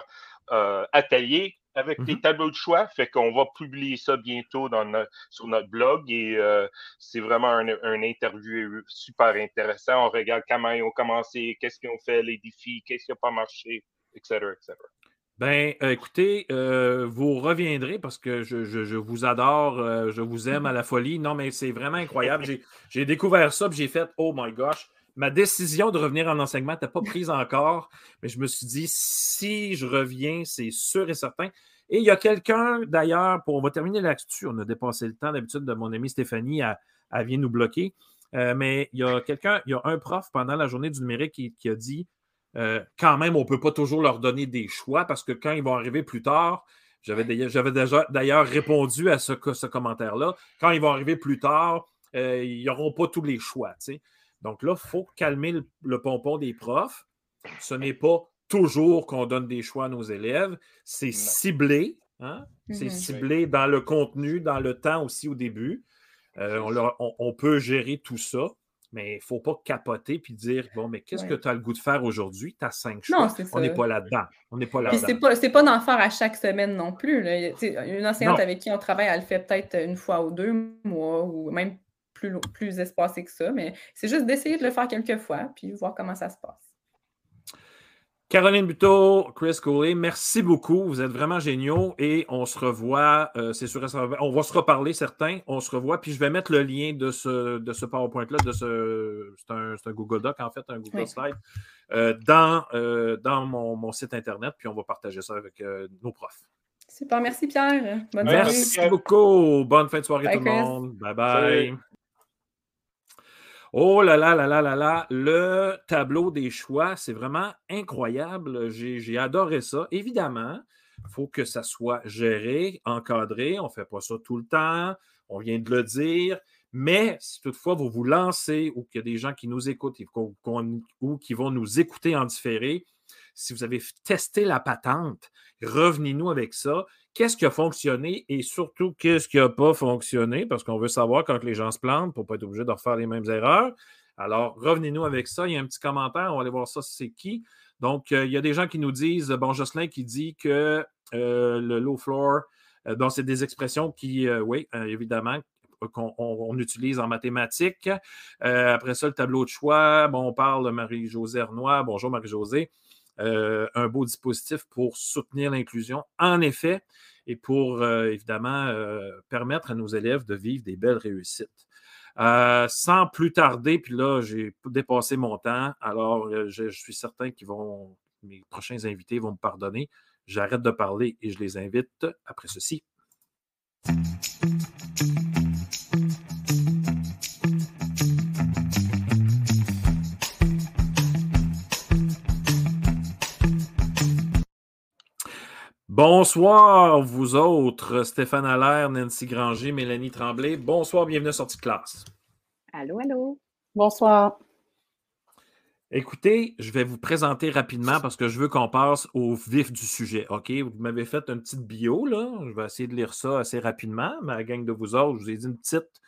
atelier avec des mm-hmm. tableaux de choix. Fait qu'on va publier ça bientôt dans sur notre blog et euh, c'est vraiment un, interview super intéressant. On regarde comment ils ont commencé, qu'est-ce qu'ils ont fait, les défis, qu'est-ce qui n'a pas marché, etc. etc. Ben, euh, écoutez, euh, vous reviendrez parce que je, vous adore, je vous aime à la folie. Non, mais c'est vraiment incroyable. J'ai découvert ça, j'ai fait, oh my gosh, ma décision de revenir en enseignement n'était pas prise encore, mais je me suis dit, si je reviens, c'est sûr et certain. Et il y a quelqu'un, d'ailleurs, pour, on va terminer là-dessus, on a dépassé le temps d'habitude de mon amie Stéphanie, elle, vient nous bloquer. Euh, mais il y a quelqu'un, il y a un prof pendant la journée du numérique qui, a dit euh, quand même, on ne peut pas toujours leur donner des choix parce que quand ils vont arriver plus tard, j'avais déjà d'ailleurs répondu à ce, ce commentaire-là, quand ils vont arriver plus tard, euh, ils n'auront pas tous les choix. Donc là, il faut calmer le, pompon des profs. Ce n'est pas toujours qu'on donne des choix à nos élèves. C'est ciblé. Hein? C'est mm-hmm. ciblé dans le contenu, dans le temps aussi au début. Euh, on, peut gérer tout ça, mais il ne faut pas capoter puis dire Bon, mais qu'est-ce que tu as le goût de faire aujourd'hui? Tu as cinq choix. on n'est pas là-dedans. On n'est pas là-dedans. C'est pas, d'en faire à chaque semaine non plus. Une enseignante avec qui on travaille, elle le fait peut-être une fois ou deux mois ou même plus, plus espacé que ça, mais c'est juste d'essayer de le faire quelques fois, puis voir comment ça se passe. Caroline Buteau, Chris Cooley, merci beaucoup. Vous êtes vraiment géniaux et on se revoit, euh, c'est sûr, on va se reparler certains, on se revoit, puis je vais mettre le lien de ce, de ce PowerPoint-là, de ce, c'est un, Google Doc en fait, un Google Slide, euh, dans, euh, dans mon, site Internet, puis on va partager ça avec nos profs. Super, merci Pierre. Bonne merci beaucoup. Bonne fin de soirée tout le monde. Bye bye. Oh là là là là là là, le tableau des choix, c'est vraiment incroyable. J'ai adoré ça. Évidemment, il faut que ça soit géré, encadré. On ne fait pas ça tout le temps. On vient de le dire. Mais si toutefois vous vous lancez ou qu'il y a des gens qui nous écoutent ou qui vont nous écouter en différé, si vous avez testé la patente, revenez-nous avec ça qu'est-ce qui a fonctionné et surtout qu'est-ce qui n'a pas fonctionné, parce qu'on veut savoir quand les gens se plantent pour ne pas être obligé de refaire les mêmes erreurs. Alors, revenez-nous avec ça. Il y a un petit commentaire, on va aller voir ça, c'est qui. Donc, euh, il y a des gens qui nous disent, bon, Jocelyn qui dit que euh, le low floor, euh, c'est des expressions qui, oui, évidemment, qu'on utilise en mathématiques. après ça, le tableau de choix, bon, on parle de Marie-Josée Arnois. Bonjour Marie-Josée. Euh, un beau dispositif pour soutenir l'inclusion, en effet, et pour euh, évidemment euh, permettre à nos élèves de vivre des belles réussites. sans plus tarder, puis là, j'ai dépassé mon temps, alors je, je suis certain que mes prochains invités vont me pardonner. J'arrête de parler et je les invite après ceci. Bonsoir, vous autres, Stéphane Allaire, Nancy Granger, Mélanie Tremblay. Bonsoir, bienvenue à Sortie de classe. Allô, allô. Bonsoir. Écoutez, je vais vous présenter rapidement parce que je veux qu'on passe au vif du sujet. OK? Vous m'avez fait une petite bio, là. Je vais essayer de lire ça assez rapidement. Ma gang de vous autres, je vous ai dit une petite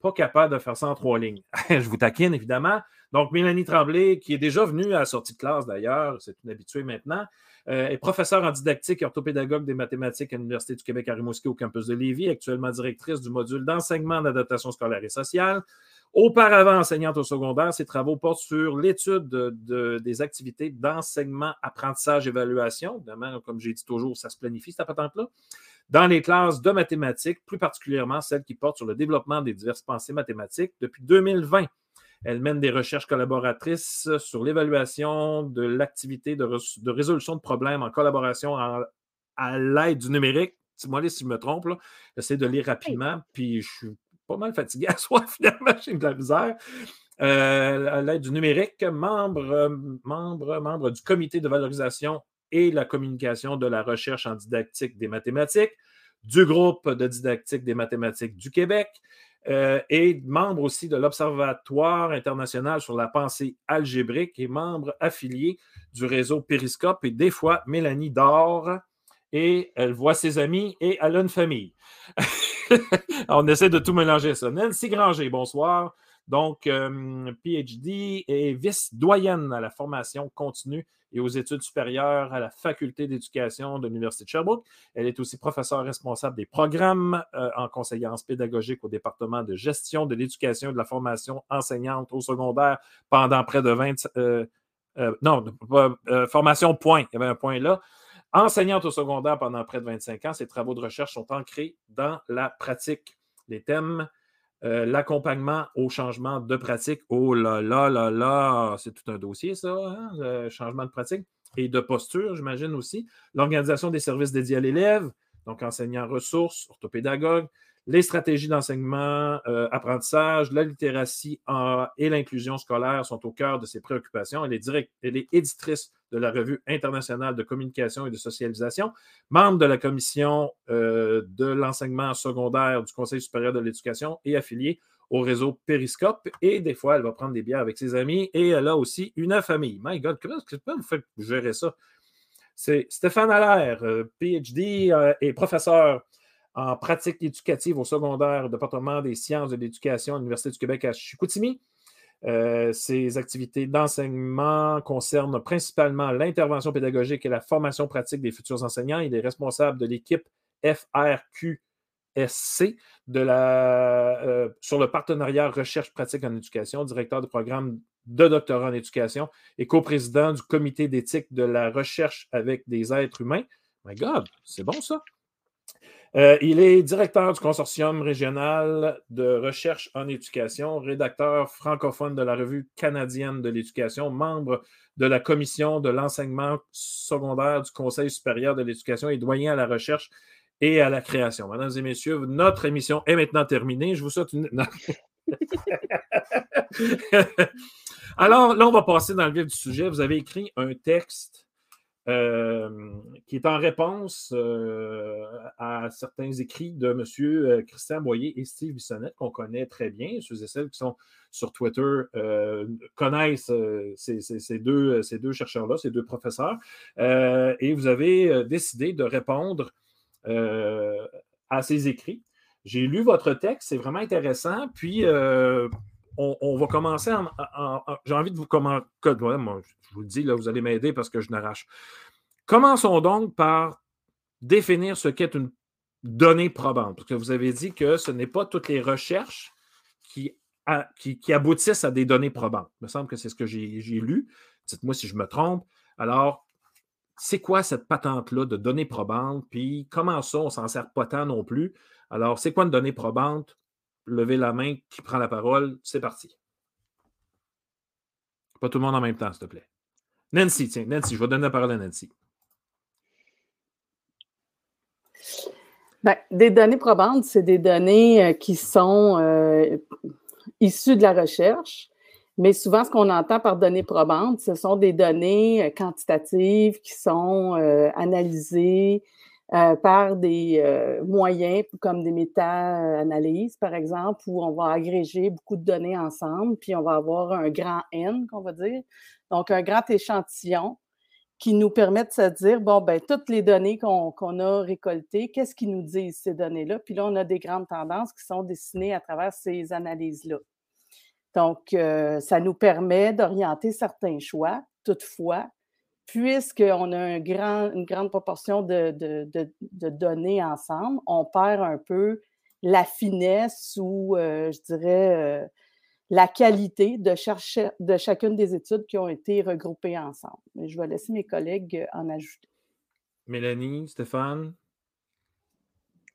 pas capable de faire ça en trois lignes. <laughs> je vous taquine, évidemment. Donc, Mélanie Tremblay, qui est déjà venue à la sortie de classe d'ailleurs, c'est une habituée maintenant, euh, est professeure en didactique et orthopédagogue des mathématiques à l'Université du Québec à Rimouski au campus de Lévis, actuellement directrice du module d'enseignement d'adaptation scolaire et sociale. Auparavant enseignante au secondaire, ses travaux portent sur l'étude des activités d'enseignement, apprentissage, évaluation. Évidemment, comme j'ai dit toujours, ça se planifie, cette patente-là dans les classes de mathématiques, plus particulièrement celles qui portent sur le développement des diverses pensées mathématiques depuis 2020. Elle mène des recherches collaboratrices sur l'évaluation de l'activité de, résolution de problèmes en collaboration à l'aide du numérique. Dis-moi si je me trompe, j'essaie de lire rapidement, puis je suis pas mal fatigué à <laughs> soi, finalement, j'ai de la misère. Euh, à l'aide du numérique, membre, membre, membre du comité de valorisation et la communication de la recherche en didactique des mathématiques, du groupe de didactique des mathématiques du Québec euh, et membre aussi de l'Observatoire international sur la pensée algébrique et membre affilié du réseau Périscope. Et des fois, Mélanie dort et elle voit ses amis et elle a une famille. <laughs> On essaie de tout mélanger ça. Nancy Granger, bonsoir. Donc, euh, PhD et vice-doyenne à la formation continue et aux études supérieures à la Faculté d'éducation de l'Université de Sherbrooke. Elle est aussi professeure responsable des programmes euh, en conseillance pédagogique au département de gestion de l'éducation et de la formation enseignante au secondaire pendant près de 20... Euh, non, formation point, il y avait un point là. Enseignante au secondaire pendant près de 25 ans, ses travaux de recherche sont ancrés dans la pratique. Les thèmes euh, l'accompagnement au changement de pratique. Oh là là là là, c'est tout un dossier, ça, hein, changement de pratique et de posture, j'imagine aussi. L'organisation des services dédiés à l'élève, donc enseignants ressources, orthopédagogues, les stratégies d'enseignement, euh, apprentissage, la littératie et l'inclusion scolaire sont au cœur de ses préoccupations. Elle est, elle éditrice de la Revue internationale de communication et de socialisation, membre de la commission euh, de l'enseignement secondaire du Conseil supérieur de l'éducation et affiliée au réseau Périscope. Et des fois, elle va prendre des bières avec ses amis et elle a aussi une famille. My God, comment est-ce que vous faites gérer ça? C'est Stéphane Allaire, euh, PhD et professeur en pratique éducative au secondaire au département des sciences de l'éducation à l'Université du Québec à Chicoutimi. Euh, ces activités d'enseignement concernent principalement l'intervention pédagogique et la formation pratique des futurs enseignants. Il est responsable de l'équipe FRQSC euh, sur le partenariat recherche pratique en éducation, directeur du programme de doctorat en éducation et coprésident du comité d'éthique de la recherche avec des êtres humains. My God, c'est bon ça. Euh, il est directeur du consortium régional de recherche en éducation, rédacteur francophone de la revue canadienne de l'éducation, membre de la commission de l'enseignement secondaire du Conseil supérieur de l'éducation et doyen à la recherche et à la création. Mesdames et messieurs, notre émission est maintenant terminée. Je vous souhaite une... <laughs> <laughs> Alors là, on va passer dans le vif du sujet. Vous avez écrit un texte qui est en réponse euh, à certains écrits de M. Euh, Christian Boyer et Steve Bissonnette, qu'on connaît très bien. Ceux et celles qui sont sur Twitter connaissent ces, deux, ces deux chercheurs-là, ces deux professeurs. et vous avez décidé de répondre à ces écrits. J'ai lu votre texte, c'est vraiment intéressant. Puis, on, va commencer en. J'ai envie de vous commencer. je vous le dis, là, vous allez m'aider parce que je n'arrache. Commençons donc par définir ce qu'est une donnée probante. Parce que vous avez dit que ce n'est pas toutes les recherches qui, qui, aboutissent à des données probantes. Il me semble que c'est ce que j'ai lu. Dites-moi si je me trompe. Alors, c'est quoi cette patente-là de données probantes? Puis comment ça, on ne s'en sert pas tant non plus? Alors, c'est quoi une donnée probante? Levez la main qui prend la parole. C'est parti. Pas tout le monde en même temps, s'il te plaît. Nancy, tiens, Nancy, je vais donner la parole à Nancy. Ben, des données probantes, c'est des données euh, qui sont euh, issues de la recherche, mais souvent, ce qu'on entend par données probantes, ce sont des données euh, quantitatives qui sont analysées par des moyens comme des méta-analyses, par exemple, où on va agréger beaucoup de données ensemble, puis on va avoir un grand N, qu'on va dire, donc un grand échantillon qui nous permet de se dire, bon, ben toutes les données qu'on a récoltées, qu'est-ce qu'ils nous disent, ces données-là? Puis là, on a des grandes tendances qui sont dessinées à travers ces analyses-là. Donc, euh, ça nous permet d'orienter certains choix. Toutefois, puisqu'on a une grande proportion de, données ensemble, on perd un peu la finesse ou, euh, je dirais, euh, la qualité de, chacune des études qui ont été regroupées ensemble. Je vais laisser mes collègues en ajouter. Mélanie, Stéphane?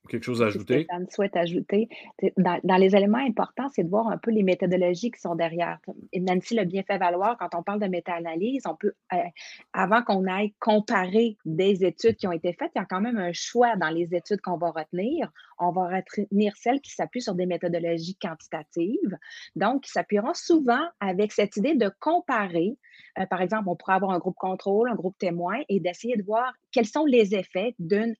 Quelque chose à ajouter? Stéphane souhaite ajouter. Dans, les éléments importants, c'est de voir un peu les méthodologies qui sont derrière. Et Nancy l'a bien fait valoir, quand on parle de méta-analyse, on peut, euh, avant qu'on aille comparer des études qui ont été faites, il y a quand même un choix dans les études qu'on va retenir. On va retenir celles qui s'appuient sur des méthodologies quantitatives, donc qui s'appuieront souvent avec cette idée de comparer. Euh, par exemple, on pourrait avoir un groupe contrôle, un groupe témoin, et d'essayer de voir quels sont les effets d'une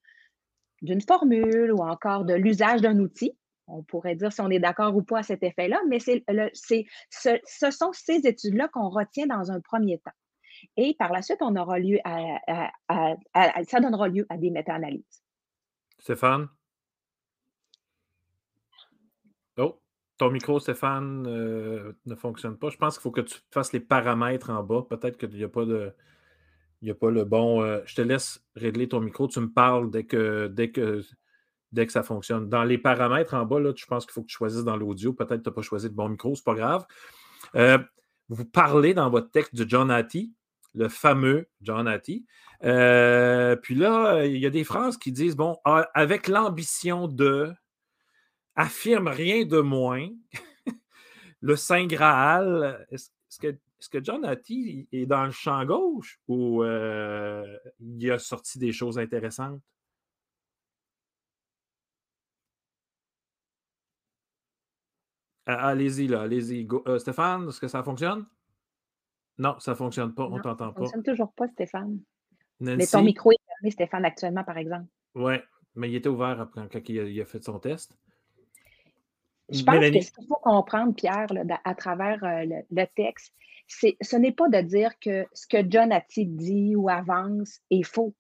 d'une formule ou encore de l'usage d'un outil. On pourrait dire si on est d'accord ou pas à cet effet-là, mais c'est, ce, sont ces études-là qu'on retient dans un premier temps. Et par la suite, on aura lieu à, ça donnera lieu à des méta-analyses. Stéphane? Oh, ton micro, Stéphane, euh, ne fonctionne pas. Je pense qu'il faut que tu fasses les paramètres en bas. Peut-être qu'il n'y a pas de il n'y a pas le bon. Euh, je te laisse régler ton micro. Tu me parles dès que, dès que, dès que ça fonctionne. Dans les paramètres en bas, là, je pense qu'il faut que tu choisisses dans l'audio. Peut-être que tu n'as pas choisi le bon micro, c'est pas grave. Euh, vous parlez dans votre texte de John Hattie, le fameux John Hattie. Euh, puis là, il y a des phrases qui disent bon, ah, avec l'ambition de affirme rien de moins, <laughs> le Saint Graal. Est-ce que est-ce que John Hattie est dans le champ gauche ou euh, il a sorti des choses intéressantes? Allez-y, là, allez-y. Euh, Stéphane, est-ce que ça fonctionne? Non, ça ne fonctionne pas, on ne t'entend pas. Ça ne fonctionne toujours pas, Stéphane. Mais ton micro est fermé, Stéphane, actuellement, par exemple. Oui, mais il était ouvert après, quand il a, fait son test. Je pense que ce qu'il faut comprendre, Pierre, à travers euh, le, texte, ce n'est pas de dire que ce que John Hattie dit ou avance est faux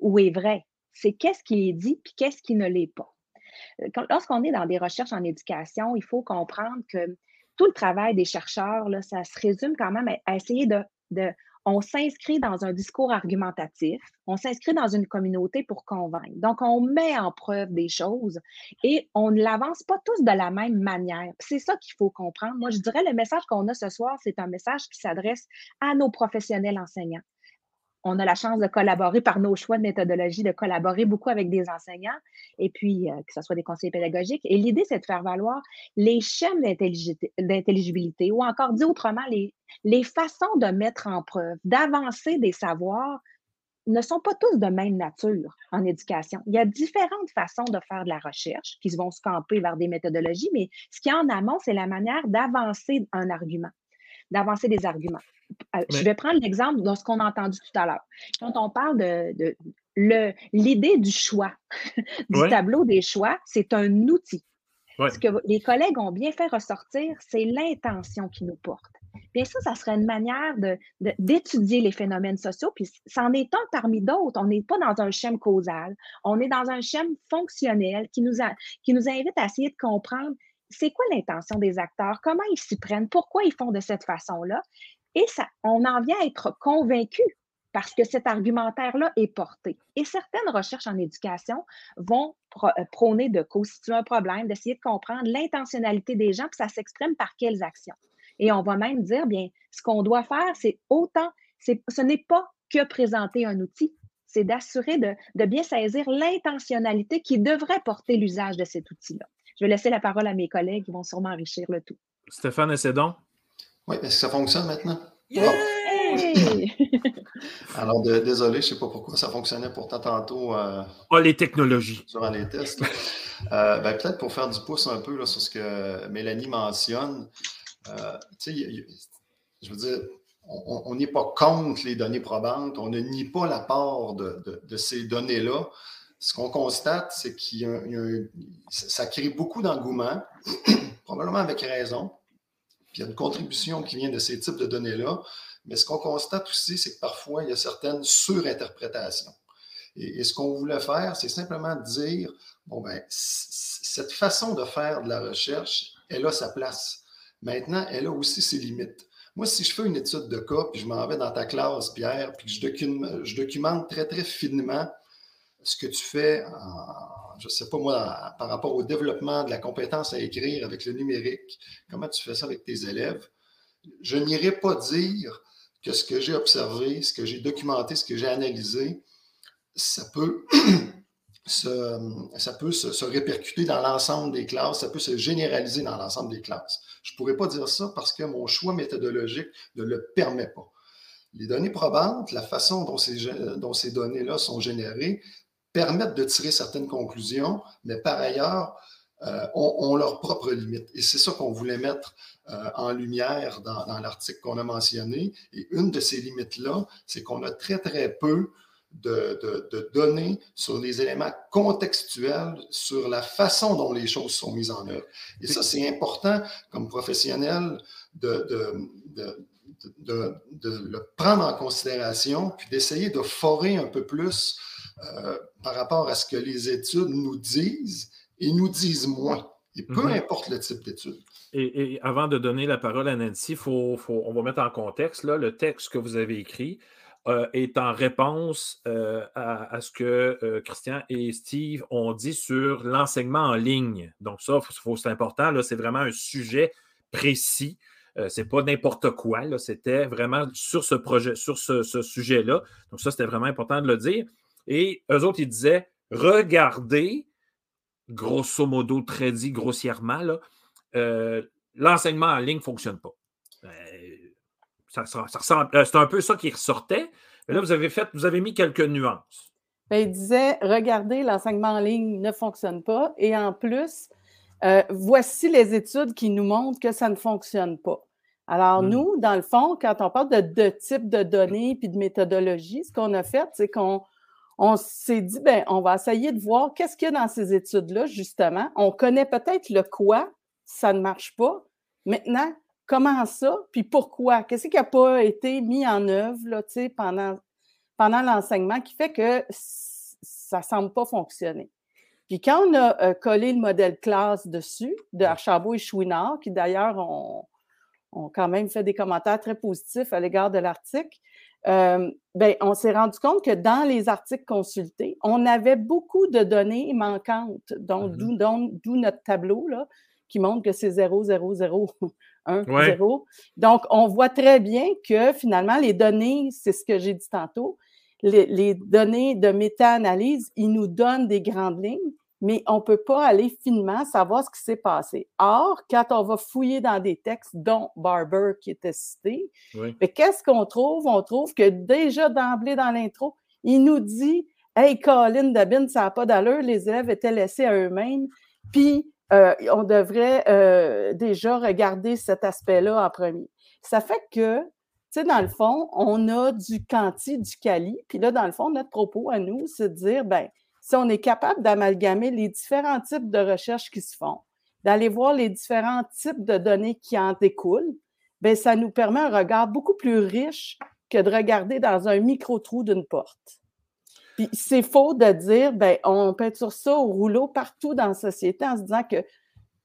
ou est vrai. C'est qu'est-ce qui est dit puis qu'est-ce qui ne l'est pas. Euh, lorsqu'on est dans des recherches en éducation, il faut comprendre que tout le travail des chercheurs, là, ça se résume quand même à, essayer de, on s'inscrit dans un discours argumentatif, on s'inscrit dans une communauté pour convaincre. Donc, on met en preuve des choses et on ne l'avance pas tous de la même manière. C'est ça qu'il faut comprendre. Moi, je dirais le message qu'on a ce soir, c'est un message qui s'adresse à nos professionnels enseignants on a la chance de collaborer par nos choix de méthodologie, de collaborer beaucoup avec des enseignants et puis euh, que ce soit des conseillers pédagogiques. Et l'idée, c'est de faire valoir les chaînes d'intelligibilité ou encore dit autrement, les, les façons de mettre en preuve, d'avancer des savoirs ne sont pas tous de même nature en éducation. Il y a différentes façons de faire de la recherche qui vont se camper vers des méthodologies, mais ce qui en amont, c'est la manière d'avancer un argument, d'avancer des arguments. Euh, je vais prendre l'exemple de ce qu'on a entendu tout à l'heure. Quand on parle de, l'idée du choix, <laughs> du tableau des choix, c'est un outil. Ce que les collègues ont bien fait ressortir, c'est l'intention qui nous porte. Bien ça, ça serait une manière d'étudier les phénomènes sociaux, puis c'en est un parmi d'autres. On n'est pas dans un schéma causal, on est dans un schéma fonctionnel qui nous, qui nous invite à essayer de comprendre c'est quoi l'intention des acteurs, comment ils s'y prennent, pourquoi ils font de cette façon-là? Et ça, on en vient à être convaincu parce que cet argumentaire-là est porté. Et certaines recherches en éducation vont euh, prôner de constituer un problème, d'essayer de comprendre l'intentionnalité des gens, puis ça s'exprime par quelles actions. Et on va même dire, bien, ce qu'on doit faire, c'est autant, ce n'est pas que présenter un outil, c'est d'assurer de, de, bien saisir l'intentionnalité qui devrait porter l'usage de cet outil-là. Je vais laisser la parole à mes collègues qui vont sûrement enrichir le tout. Stéphane, essaie donc. Oui, est-ce que ça fonctionne maintenant? <laughs> Alors, désolé, je ne sais pas pourquoi ça fonctionnait pourtant tantôt. Euh, oh, les technologies. Durant les tests. Euh, ben, Peut-être pour faire du pouce un peu là, sur ce que Mélanie mentionne. Euh, je veux dire, on n'est pas contre les données probantes, on ne nie pas l'apport de, de, de, ces données-là. Ce qu'on constate, c'est qu'il y a, ça crée beaucoup d'engouement, <clears throat> probablement avec raison il y a une contribution qui vient de ces types de données-là, Mais ce qu'on constate aussi, c'est que parfois, il y a certaines surinterprétations. Et, ce qu'on voulait faire, c'est simplement dire, bon, ben, cette façon de faire de la recherche, elle a sa place. Maintenant, elle a aussi ses limites. Moi, si je fais une étude de cas, puis je m'en vais dans ta classe, Pierre, puis je, je documente très, très finement ce que tu fais, je ne sais pas moi, par rapport au développement de la compétence à écrire avec le numérique, comment tu fais ça avec tes élèves, je n'irai pas dire que ce que j'ai observé, ce que j'ai documenté, ce que j'ai analysé, ça peut, <clears throat> se, ça peut se, répercuter dans l'ensemble des classes, ça peut se généraliser dans l'ensemble des classes. Je ne pourrais pas dire ça parce que mon choix méthodologique ne le permet pas. Les données probantes, la façon dont ces données-là sont générées, permettent de tirer certaines conclusions, mais par ailleurs, euh, ont, leurs propres limites. Et c'est ça qu'on voulait mettre euh, en lumière dans, l'article qu'on a mentionné. Et une de ces limites-là, c'est qu'on a très, très peu de, données sur les éléments contextuels, sur la façon dont les choses sont mises en œuvre. Et ça, c'est important comme professionnel de, le prendre en considération, puis d'essayer de forer un peu plus euh, par rapport à ce que les études nous disent et nous disent moins. Et peu mhm. importe le type d'étude. Et, avant de donner la parole à Nancy, faut, faut, on va mettre en contexte là, le texte que vous avez écrit. Euh, est en réponse euh, à, ce que Christian et Steve ont dit sur l'enseignement en ligne. Donc, ça, c'est important. C'est vraiment un sujet précis. Ce c'est pas n'importe quoi. C'était vraiment sur ce projet, sur ce, ce sujet-là. Donc, ça, c'était vraiment important de le dire. Et eux autres, ils disaient regardez, grosso modo, très dit grossièrement, euh, l'enseignement en ligne ne fonctionne pas. Euh, ça, euh, c'est un peu ça qui ressortait. Mais là, vous avez fait, vous avez mis quelques nuances. Ben, il disait regardez, l'enseignement en ligne ne fonctionne pas. Et en plus, voici les études qui nous montrent que ça ne fonctionne pas. Alors, hmm. nous, dans le fond, quand on parle de, de type de données puis de méthodologie, ce qu'on a fait, c'est qu'on on s'est dit, ben, on va essayer de voir qu'est-ce qu'il y a dans ces études-là, justement. On connaît peut-être le quoi, ça ne marche pas. Maintenant, comment ça, puis pourquoi? Qu'est-ce qui n'a pas été mis en œuvre là, pendant, pendant l'enseignement qui fait que ça ne semble pas fonctionner? Puis quand on a euh, collé le modèle classe dessus, de Archambault et Chouinard, qui d'ailleurs ont, ont, quand même fait des commentaires très positifs à l'égard de l'article, euh, ben, on s'est rendu compte que dans les articles consultés, on avait beaucoup de données manquantes, donc mm-hmm. d'où notre tableau là, qui montre que c'est 0, 0, 0, 1, 0. Donc, on voit très bien que finalement, les données, c'est ce que j'ai dit tantôt, les, les données de méta-analyse, ils nous donnent des grandes lignes, mais on ne peut pas aller finement savoir ce qui s'est passé. Or, quand on va fouiller dans des textes, dont Barber qui était cité, qu'est-ce qu'on trouve? On trouve que déjà d'emblée dans l'intro, il nous dit Hey, Colin Dabin, ça n'a pas d'allure, les élèves étaient laissés à eux-mêmes, puis euh, on devrait euh, déjà regarder cet aspect-là en premier. Ça fait que, tu sais, dans le fond, on a du quanti, du quali, puis là, dans le fond, notre propos à nous, c'est de dire, ben si on est capable d'amalgamer les différents types de recherches qui se font, d'aller voir les différents types de données qui en découlent, bien, ça nous permet un regard beaucoup plus riche que de regarder dans un micro-trou d'une porte. Puis c'est faux de dire, bien, on peinture ça au rouleau partout dans la société en se disant que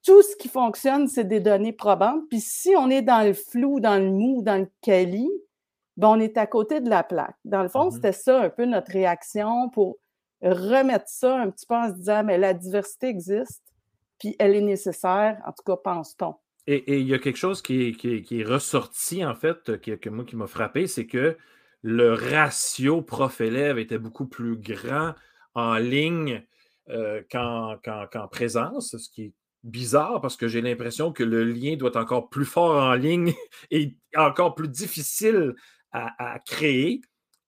tout ce qui fonctionne, c'est des données probantes. Puis si on est dans le flou, dans le mou, dans le quali, bien, on est à côté de la plaque. Dans le fond, mm-hmm. c'était ça un peu notre réaction pour remettre ça un petit peu en se disant, mais la diversité existe, puis elle est nécessaire, en tout cas, pense-t-on. Et, il y a quelque chose qui est, ressorti, en fait, qui, que moi qui m'a frappé, c'est que le ratio prof-élève était beaucoup plus grand en ligne euh, qu'en, présence, ce qui est bizarre parce que j'ai l'impression que le lien doit être encore plus fort en ligne <laughs> et encore plus difficile à créer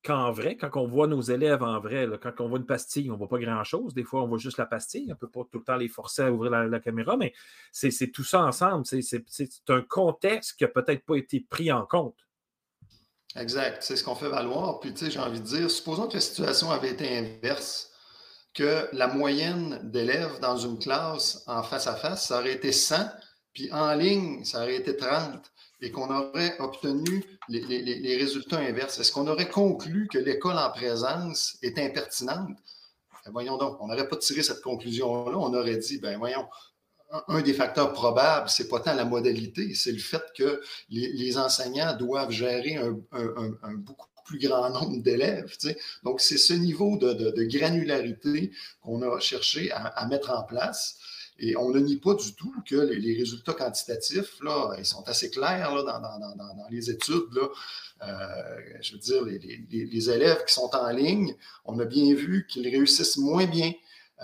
qu'en vrai, quand on voit nos élèves en vrai, quand on voit une pastille, on ne voit pas grand-chose. Des fois, on voit juste la pastille. On ne peut pas tout le temps les forcer à ouvrir la, caméra, mais c'est tout ça ensemble. C'est un contexte qui n'a peut-être pas été pris en compte. Exact. C'est ce qu'on fait valoir. Puis, tu sais, j'ai envie de dire, supposons que la situation avait été inverse, que la moyenne d'élèves dans une classe en face à face, ça aurait été 100, puis en ligne, ça aurait été 30. Et qu'on aurait obtenu les, résultats inverses? Est-ce qu'on aurait conclu que l'école en présence est impertinente? Ben, voyons donc, on n'aurait pas tiré cette conclusion-là. On aurait dit, ben voyons, un des facteurs probables, c'est pas tant la modalité, c'est le fait que les, enseignants doivent gérer un, beaucoup plus grand nombre d'élèves. Donc, c'est ce niveau de, granularité qu'on a cherché à, mettre en place. Et on ne nie pas du tout que les, résultats quantitatifs, là, ils sont assez clairs dans, les études. Euh, je veux dire, les, élèves qui sont en ligne, on a bien vu qu'ils réussissent moins bien.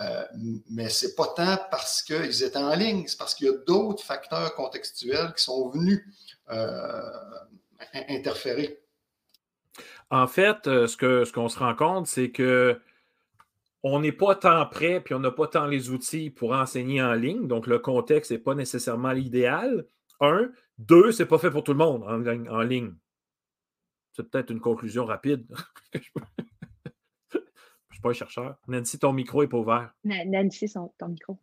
Euh, mais ce n'est pas tant parce qu'ils étaient en ligne, c'est parce qu'il y a d'autres facteurs contextuels qui sont venus euh, interférer. En fait, ce qu'on ce qu'on se rend compte, c'est que on n'est pas tant prêt, puis on n'a pas tant les outils pour enseigner en ligne, donc le contexte n'est pas nécessairement l'idéal. Un. Deux, c'est pas fait pour tout le monde en, en ligne. C'est peut-être une conclusion rapide. <laughs> Je ne suis pas un chercheur. Nancy, ton micro n'est pas ouvert. Nancy, ton micro.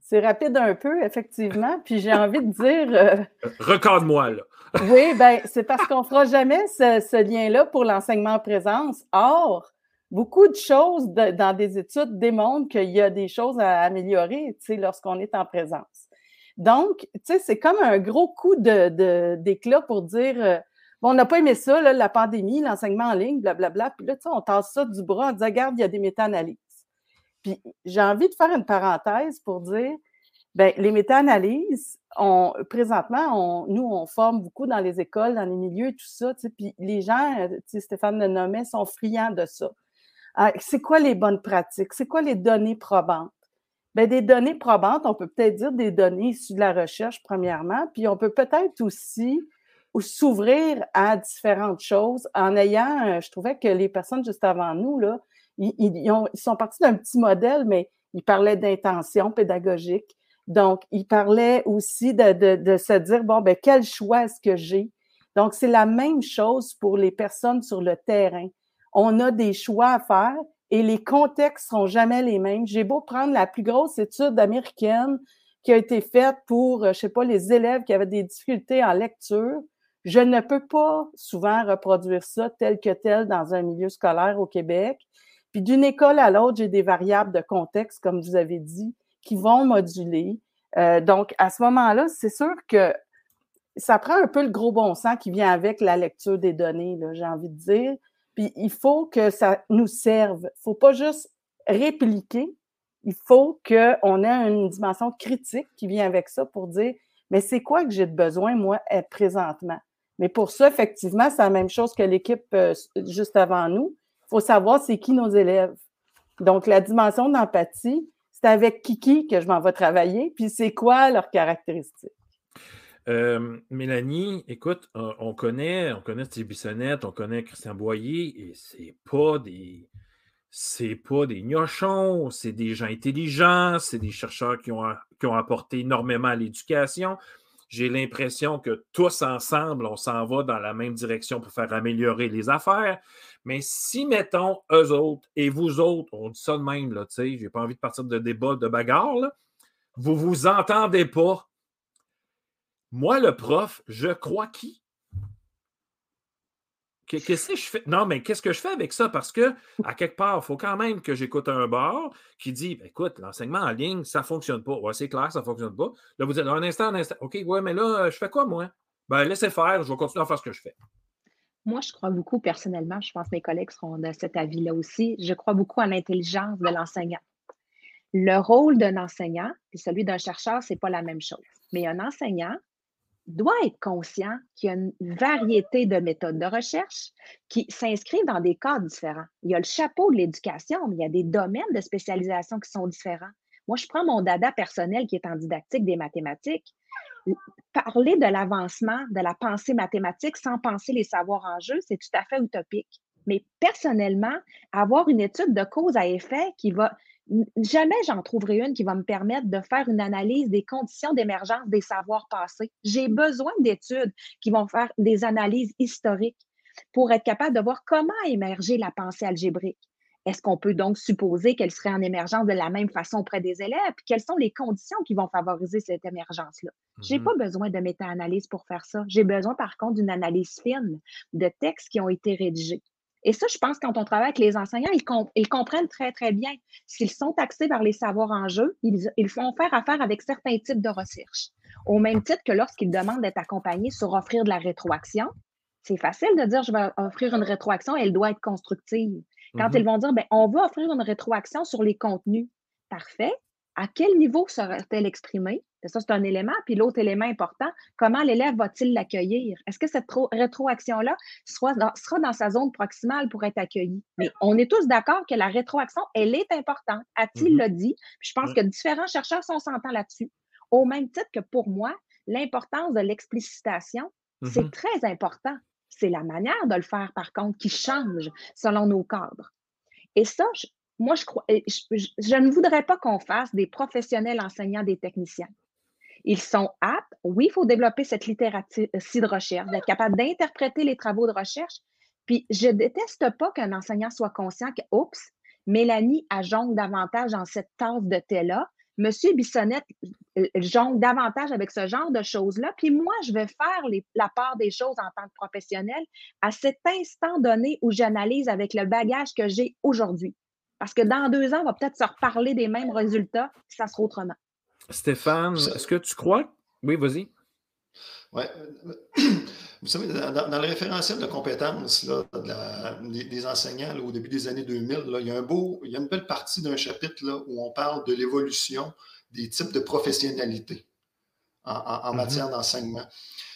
C'est rapide un peu, effectivement. Puis j'ai envie de dire. Euh, Recorde-moi, là. oui, bien, c'est parce qu'on ne fera jamais ce, ce lien-là pour l'enseignement en présence. Or, beaucoup de choses dans des études démontrent qu'il y a des choses à améliorer lorsqu'on est en présence. Donc, c'est comme un gros coup d'éclat pour dire euh, bon, on n'a pas aimé ça, la pandémie, l'enseignement en ligne, blablabla. Puis là, on tasse ça du bras en disant regarde, il y a des méta-analyses. Puis j'ai envie de faire une parenthèse pour dire Bien, les méta-analyses, on, présentement, on, nous, on forme beaucoup dans les écoles, dans les milieux, tout ça. Puis les gens, euh, Stéphane le nommait, sont friands de ça. Ah, c'est quoi les bonnes pratiques? C'est quoi les données probantes? Bien, des données probantes, on peut peut-être dire des données issues de la recherche, premièrement, puis on peut peut-être aussi s'ouvrir à différentes choses en ayant, je trouvais que les personnes juste avant nous, là, ils, sont partis d'un petit modèle, mais ils parlaient d'intention pédagogique. Donc, ils parlaient aussi de, de, de se dire, bon, ben quel choix est-ce que j'ai? Donc, c'est la même chose pour les personnes sur le terrain on a des choix à faire et les contextes sont jamais les mêmes. J'ai beau prendre la plus grosse étude américaine qui a été faite pour, euh, je sais pas, les élèves qui avaient des difficultés en lecture, je ne peux pas souvent reproduire ça tel que tel dans un milieu scolaire au Québec. Puis d'une école à l'autre, j'ai des variables de contexte, comme vous avez dit, qui vont moduler. Euh, donc, à ce moment-là, c'est sûr que ça prend un peu le gros bon sens qui vient avec la lecture des données, j'ai envie de dire. Puis il faut que ça nous serve. Il faut pas juste répliquer. Il faut qu'on ait une dimension critique qui vient avec ça pour dire mais c'est quoi que j'ai besoin, moi, présentement? Mais pour ça, effectivement, c'est la même chose que l'équipe euh, juste avant nous. Il faut savoir c'est qui nos élèves. Donc, la dimension d'empathie, c'est avec Kiki que je m'en vais travailler, puis c'est quoi leurs caractéristiques. Euh, Mélanie, écoute, on, connaît, on connaît Steve Bissonnette, on connaît Christian Boyer, et c'est pas des. C'est pas des gnochons, c'est des gens intelligents, c'est des chercheurs qui ont, apporté énormément à l'éducation. J'ai l'impression que tous ensemble, on s'en va dans la même direction pour faire améliorer les affaires. Mais si, mettons, eux autres et vous autres, on dit ça de même, là, tu sais, j'ai pas envie de partir de débat, de bagarre, là, vous vous entendez pas moi, le prof, je crois qui? Qu'est-ce que je fais? Non, mais qu'est-ce que je fais avec ça? Parce que, à quelque part, il faut quand même que j'écoute un bar qui dit ben, écoute, l'enseignement en ligne, ça ne fonctionne pas. Ouais, c'est clair, ça ne fonctionne pas. Là, vous dites un instant, un instant. OK, ouais, mais là, je fais quoi, moi? Ben, laissez faire, je vais continuer à faire ce que je fais. Moi, je crois beaucoup personnellement, je pense que mes collègues seront de cet avis-là aussi. Je crois beaucoup à l'intelligence de l'enseignant. Le rôle d'un enseignant et celui d'un chercheur, ce n'est pas la même chose. Mais un enseignant, doit être conscient qu'il y a une variété de méthodes de recherche qui s'inscrivent dans des cadres différents. Il y a le chapeau de l'éducation, mais il y a des domaines de spécialisation qui sont différents. Moi, je prends mon dada personnel qui est en didactique des mathématiques. Parler de l'avancement de la pensée mathématique sans penser les savoirs en jeu, c'est tout à fait utopique. Mais personnellement, avoir une étude de cause à effet qui va jamais j'en trouverai une qui va me permettre de faire une analyse des conditions d'émergence des savoirs passés. J'ai besoin d'études qui vont faire des analyses historiques pour être capable de voir comment a émergé la pensée algébrique. Est-ce qu'on peut donc supposer qu'elle serait en émergence de la même façon auprès des élèves? Puis quelles sont les conditions qui vont favoriser cette émergence-là? Je n'ai mmh pas besoin de méta-analyse pour faire ça. J'ai besoin, par contre, d'une analyse fine de textes qui ont été rédigés. Et ça, je pense, quand on travaille avec les enseignants, ils, comprennent très, très bien. S'ils sont taxés par les savoirs en jeu, ils, ils font faire affaire avec certains types de recherche. Au même titre que lorsqu'ils demandent d'être accompagnés sur offrir de la rétroaction, c'est facile de dire je vais offrir une rétroaction, elle doit être constructive. Quand ils mm-hmm. vont dire ben, on veut offrir une rétroaction sur les contenus, parfait. À quel niveau sera-t-elle exprimée? Ça, c'est un élément. Puis l'autre élément important, comment l'élève va-t-il l'accueillir? Est-ce que cette rétroaction-là sera dans, sa zone proximale pour être accueillie? Mais on est tous d'accord que la rétroaction, elle est importante. A-t-il mm-hmm. le dit? je pense que différents chercheurs sont s'entendent là-dessus. Au même titre que pour moi, l'importance de l'explicitation, c'est mm-hmm. très important. C'est la manière de le faire, par contre, qui change selon nos cadres. Et ça, moi, je, crois, je, ne voudrais pas qu'on fasse des professionnels enseignants des techniciens. Ils sont aptes, oui, il faut développer cette littératie de recherche, d'être capable d'interpréter les travaux de recherche. Puis, je déteste pas qu'un enseignant soit conscient que, oups, Mélanie jongle davantage dans cette tasse de thé-là, Monsieur Bissonnette euh, jongle davantage avec ce genre de choses-là. Puis moi, je vais faire la part des choses en tant que professionnel à cet instant donné où j'analyse avec le bagage que j'ai aujourd'hui. Parce que dans deux ans, on va peut-être se reparler des mêmes résultats, ça sera autrement. Stéphane, est-ce que tu crois? Oui, vas-y. Oui. <clears throat> Vous savez, dans, le référentiel de compétences des, enseignants au début des années 2000, il, y a un beau, il y a une belle partie d'un chapitre là, où on parle de l'évolution des types de professionnalité en, mm-hmm. matière d'enseignement.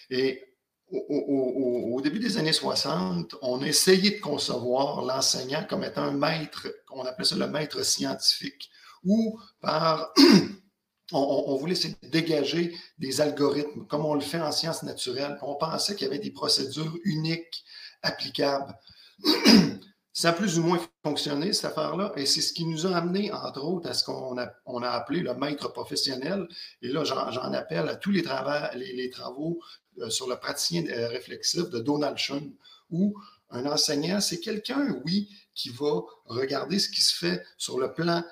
Et au, début des années 60, on a essayé de concevoir l'enseignant comme étant un maître, on appelait ça le maître scientifique, ou par <clears throat> on, voulait essayer de dégager des algorithmes, comme on le fait en sciences naturelles. On pensait qu'il y avait des procédures uniques, applicables. <clears throat> Ça a plus ou moins fonctionné, cette affaire-là, et c'est ce qui nous a amené, entre autres, à ce qu'on a, on appelé le maître professionnel. Et là, j'en appelle à tous les, les, travaux euh, sur le praticien euh, réflexif de Donald Schoen, où un enseignant, c'est quelqu'un, oui, qui va regarder ce qui se fait sur le plan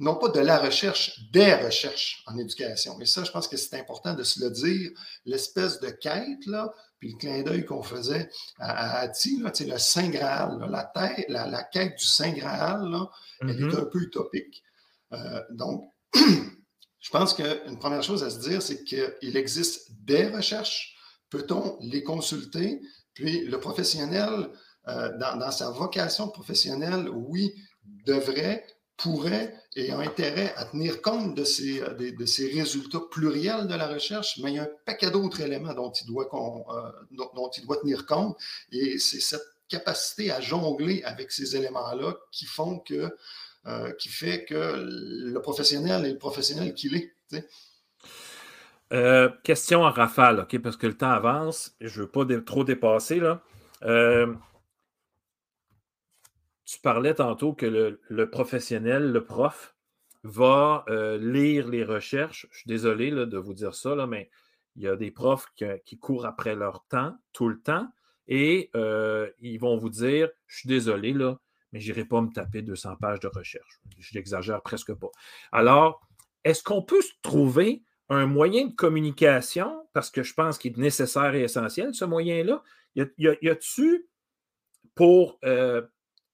non pas de la recherche, des recherches en éducation. Et ça, je pense que c'est important de se le dire. L'espèce de quête, là, puis le clin d'œil qu'on faisait à, Ati, le Saint Graal, la, la, quête du Saint Graal, elle est mm-hmm. un peu utopique. Euh, donc, <clears throat> je pense qu'une première chose à se dire, c'est qu'il existe des recherches. Peut-on les consulter? Puis le professionnel, euh, dans, dans, sa vocation professionnelle, oui, devrait pourrait et a intérêt à tenir compte de ces, euh, de, ces, résultats pluriels de la recherche, mais il y a un paquet d'autres éléments dont il, doit, euh, dont, il doit tenir compte. Et c'est cette capacité à jongler avec ces éléments-là qui font que, euh, qui fait que le professionnel est le professionnel qu'il est. question en rafale, OK, parce que le temps avance, je ne veux pas trop dépasser. Là tu parlais tantôt que le, professionnel, le prof, va euh, lire les recherches. Je suis désolé de vous dire ça, mais il y a des profs qui, courent après leur temps, tout le temps, et euh, ils vont vous dire Je suis désolé, mais je n'irai pas me taper 200 pages de recherche. Je n'exagère presque pas. Alors, est-ce qu'on peut se trouver un moyen de communication, parce que je pense qu'il est nécessaire et essentiel, ce moyen-là? Y a-tu pour euh,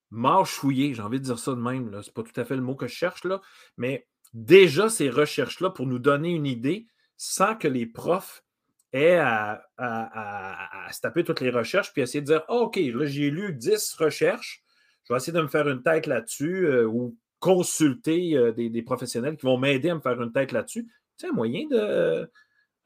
mâchouiller, j'ai envie de dire ça de même, ce n'est pas tout à fait le mot que je cherche là, mais déjà ces recherches-là pour nous donner une idée sans que les profs aient à, se taper toutes les recherches puis essayer de dire OK, là j'ai lu 10 recherches, je vais essayer de me faire une tête là-dessus euh, ou consulter euh, des, professionnels qui vont m'aider à me faire une tête là-dessus. C'est un moyen de.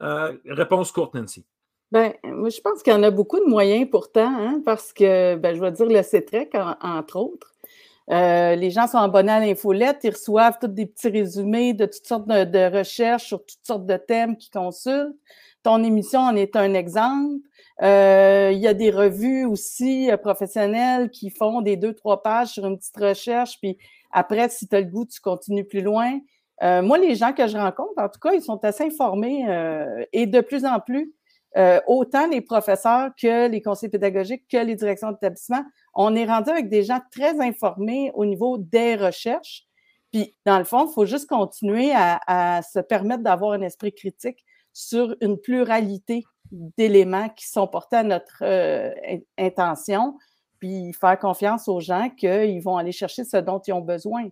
Euh, réponse courte, Nancy. Ben, moi, je pense qu'il y en a beaucoup de moyens pourtant, hein, parce que, ben, je vais dire le CETREC, entre autres. Euh, les gens sont abonnés à l'infolette, ils reçoivent tous des petits résumés de toutes sortes de, recherches sur toutes sortes de thèmes qu'ils consultent. Ton émission en est un exemple. Euh, il y a des revues aussi euh, professionnelles qui font des deux, trois pages sur une petite recherche, puis après, si tu as le goût, tu continues plus loin. moi, les gens que je rencontre, en tout cas, ils sont assez informés et de plus en plus euh, autant les professeurs que les conseils pédagogiques, que les directions d'établissement, on est rendu avec des gens très informés au niveau des recherches. Puis, dans le fond, il faut juste continuer à, se permettre d'avoir un esprit critique sur une pluralité d'éléments qui sont portés à notre euh, intention, puis faire confiance aux gens qu'ils vont aller chercher ce dont ils ont besoin.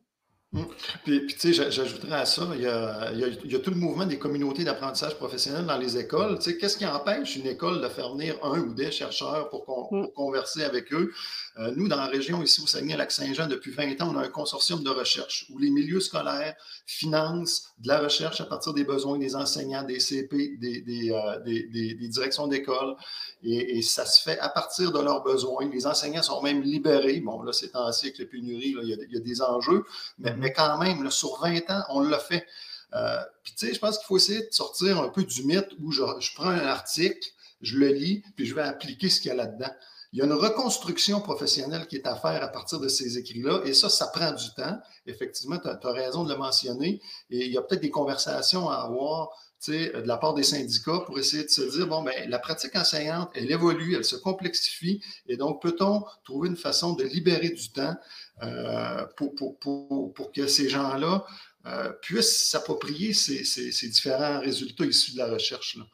Mmh. Puis, tu sais, j'ajouterais à ça, il y, a, tout le mouvement des communautés d'apprentissage professionnel dans les écoles. Tu sais, qu'est-ce qui empêche une école de faire venir un ou des chercheurs pour, mmh. converser avec eux? Euh, nous, dans la région, ici au Saguenay-Lac-Saint-Jean, depuis 20 ans, on a un consortium de recherche où les milieux scolaires financent de la recherche à partir des besoins des enseignants, des CP, des, euh, directions d'école. Et, ça se fait à partir de leurs besoins. Les enseignants sont même libérés. Bon, là, c'est ainsi avec les pénuries, il, y a, des enjeux. Mais, mais quand même, sur 20 ans, on l'a fait. Euh, puis, tu sais, je pense qu'il faut essayer de sortir un peu du mythe où je, je prends un article, je le lis, puis je vais appliquer ce qu'il y a là-dedans. Il y a une reconstruction professionnelle qui est à faire à partir de ces écrits-là, et ça, ça prend du temps. Effectivement, tu as, raison de le mentionner, et il y a peut-être des conversations à avoir de la part des syndicats pour essayer de se dire, bon, ben, la pratique enseignante, elle évolue, elle se complexifie, et donc peut-on trouver une façon de libérer du temps euh, pour, que ces gens-là euh, puissent s'approprier ces, différents résultats issus de la recherche. Là?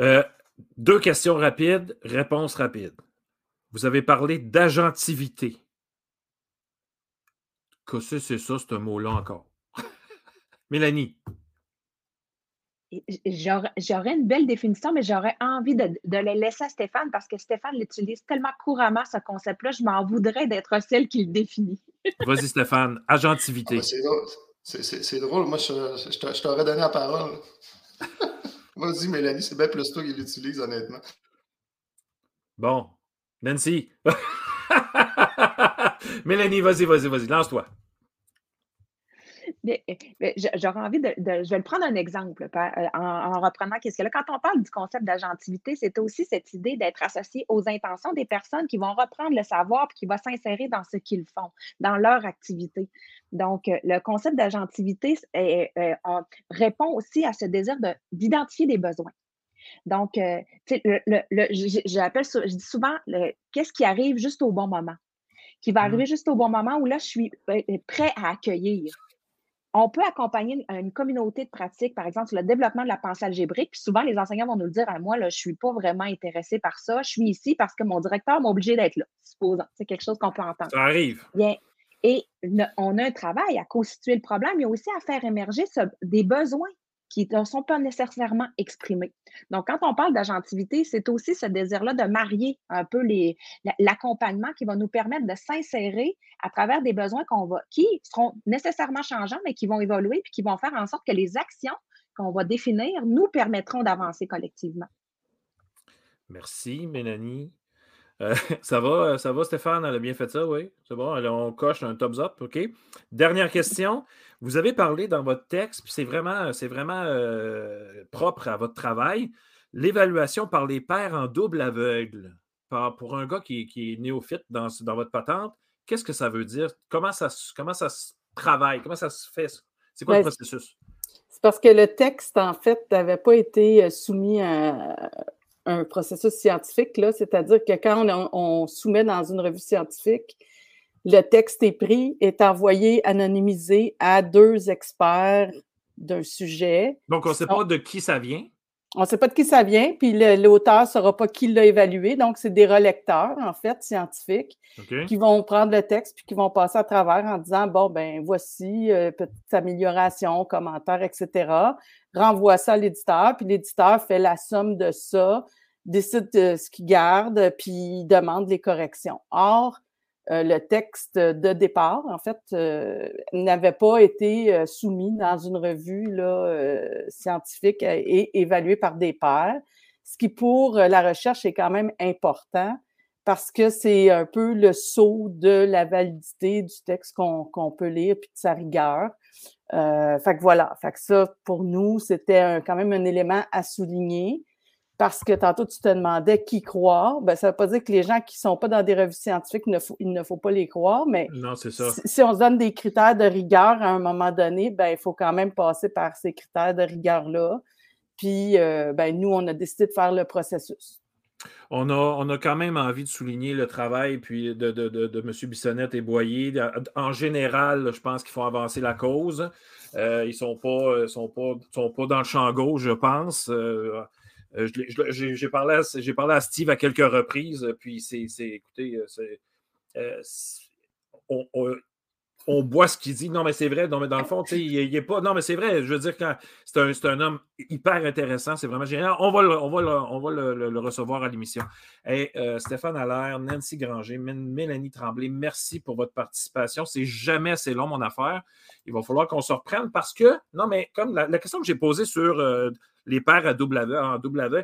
Euh, deux questions rapides, réponse rapide. Vous avez parlé d'agentivité. Que c'est ça, ce mot-là encore? <laughs> Mélanie. J'aurais une belle définition, mais j'aurais envie de, le laisser à Stéphane parce que Stéphane l'utilise tellement couramment, ce concept-là, je m'en voudrais d'être celle qui le définit. <laughs> Vas-y, Stéphane, agentivité. Ah, ben, c'est drôle. Moi, je t'aurais donné la parole. <laughs> Vas-y, Mélanie, c'est bien plus toi qui l'utilise, honnêtement. Bon. Nancy. <laughs> Mélanie, vas-y, vas-y, vas-y, lance-toi. J'aurais envie de, Je vais le prendre un exemple euh, en, reprenant qu'est-ce que là, quand on parle du concept d'agentivité, c'est aussi cette idée d'être associé aux intentions des personnes qui vont reprendre le savoir et qui vont s'insérer dans ce qu'ils font, dans leur activité. Donc, euh, le concept d'agentivité euh, répond aussi à ce désir d'identifier des besoins. Donc, j'appelle, je dis souvent, qu'est-ce qui arrive juste au bon moment? Qui va mmh arriver juste au bon moment où là, je suis prêt à accueillir on peut accompagner une communauté de pratique, par exemple, sur le développement de la pensée algébrique. Puis souvent, les enseignants vont nous le dire à moi, là, je ne suis pas vraiment intéressé par ça. Je suis ici parce que mon directeur m'a obligé d'être là, supposons. C'est quelque chose qu'on peut entendre. Ça arrive. Bien. Et on a un travail à constituer le problème, mais aussi à faire émerger des besoins qui ne sont pas nécessairement exprimés. Donc, quand on parle d'agentivité, c'est aussi ce désir-là de marier un peu l'accompagnement qui va nous permettre de s'insérer à travers des besoins qui seront nécessairement changeants, mais qui vont évoluer puis qui vont faire en sorte que les actions qu'on va définir nous permettront d'avancer collectivement. Merci, Mélanie. Euh, <laughs> ça va, ça va, Stéphane? Elle a bien fait ça, oui. C'est bon, on coche un thumbs up, OK? Dernière question. Vous avez parlé dans votre texte, puis c'est vraiment, c'est vraiment euh, propre à votre travail, l'évaluation par les pairs en double aveugle. pour un gars qui, est néophyte dans, dans votre patente, qu'est-ce que ça veut dire? Comment ça, comment ça se travaille? Comment ça se fait? C'est quoi le ben, processus? C'est parce que le texte, en fait, n'avait pas été euh, soumis à un processus scientifique, c'est-à-dire que quand on, soumet dans une revue scientifique, le texte est pris, est envoyé anonymisé à deux experts d'un sujet. Donc, on ne sait pas de qui ça vient? On ne sait pas de qui ça vient, puis l'auteur ne saura pas qui l'a évalué. Donc, c'est des relecteurs, en fait, scientifiques, qui vont prendre le texte puis qui vont passer à travers en disant bon, ben voici, euh, petite amélioration, commentaire, etc. Renvoie ça à l'éditeur, puis l'éditeur fait la somme de ça, décide de ce qu'il garde, puis demande les corrections. Or, euh, le texte de départ, en fait, euh, n'avait pas été euh, soumis dans une revue scientifique et évalué par des pairs, ce qui pour la recherche est quand même important parce que c'est un peu le saut de la validité du texte qu'on peut lire puis de sa rigueur. fait que voilà, fait que ça, pour nous, c'était quand même un élément à souligner parce que tantôt tu te demandais qui croire. Ben, ça ne veut pas dire que les gens qui ne sont pas dans des revues scientifiques, il ne faut pas les croire, mais Si, on se donne des critères de rigueur à un moment donné, ben, il faut quand même passer par ces critères de rigueur-là Puis, ben, nous, on a décidé de faire le processus. On a, on a quand même envie de souligner le travail puis de, de, M. Bissonnette et Boyer. En général, je pense qu'il faut avancer la cause. ils ne sont pas, sont, pas, sont pas dans le champ gauche, je pense. J'ai parlé, à, parlé à Steve à quelques reprises, puis c'est, écoutez, c'est, on, boit ce qu'il dit. Non, mais c'est vrai. Non, mais dans le fond, il, n'est pas. Non, mais c'est vrai. Je veux dire, c'est un, un, homme hyper intéressant. C'est vraiment génial. On va le, on on recevoir à l'émission. Euh, Stéphane Allaire, Nancy Granger, Mélanie Tremblay, merci pour votre participation. C'est jamais assez long, mon affaire. Il va falloir qu'on se reprenne parce que, non, mais comme la, question que j'ai posée sur euh, les pères à double aveu, en double euh,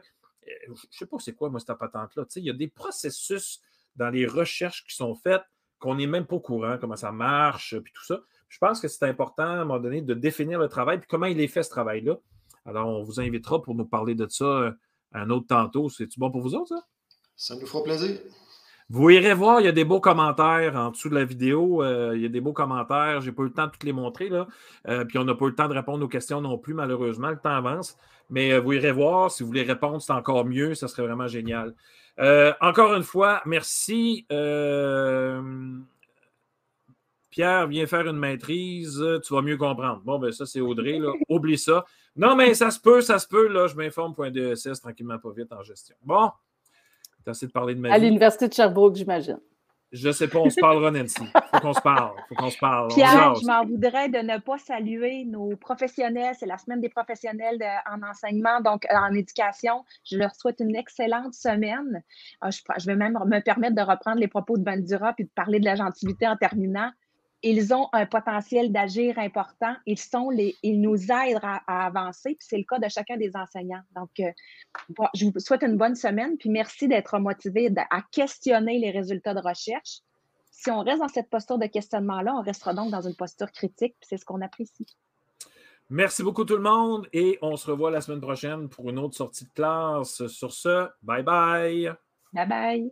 je ne sais pas c'est quoi, moi, cette patente-là. Il y a des processus dans les recherches qui sont faites qu'on n'est même pas au courant, comment ça marche, puis tout ça. Je pense que c'est important, à un moment donné, de définir le travail, puis comment il est fait, ce travail-là. Alors, on vous invitera pour nous parler de ça euh, un autre tantôt. C'est-tu bon pour vous autres, ça? Ça nous fera plaisir. Vous irez voir, il y a des beaux commentaires en dessous de la vidéo. Euh, il y a des beaux commentaires. Je n'ai pas eu le temps de toutes les montrer. Là. Euh, puis on n'a pas eu le temps de répondre aux questions non plus, malheureusement. Le temps avance. Mais vous irez voir. Si vous voulez répondre, c'est encore mieux. Ça serait vraiment génial. Euh, encore une fois, merci. Euh, Pierre, viens faire une maîtrise, tu vas mieux comprendre. Bon, ben ça, c'est Audrey, là. <laughs> Oublie ça. Non, mais ça se peut, ça se peut, là. Je m'informe point DSS tranquillement pas vite en gestion. Bon, tu as essayé de parler de ma À l'Université de Sherbrooke, j'imagine. Je sais pas, on se parlera, Nancy. Faut qu'on se parle. Faut qu'on se parle. Pierre, je m'en voudrais de ne pas saluer nos professionnels. C'est la semaine des professionnels en enseignement, donc euh, en éducation. Je leur souhaite une excellente semaine. Ah, je, vais même me permettre de reprendre les propos de Bandura puis de parler de la gentilité en terminant ils ont un potentiel d'agir important. Ils, sont les, ils nous aident à, avancer. Puis c'est le cas de chacun des enseignants. Donc, euh, je vous souhaite une bonne semaine. Puis merci d'être motivé à questionner les résultats de recherche. Si on reste dans cette posture de questionnement-là, on restera donc dans une posture critique. Puis c'est ce qu'on apprécie. Merci beaucoup tout le monde et on se revoit la semaine prochaine pour une autre sortie de classe. Sur ce, bye bye. Bye bye.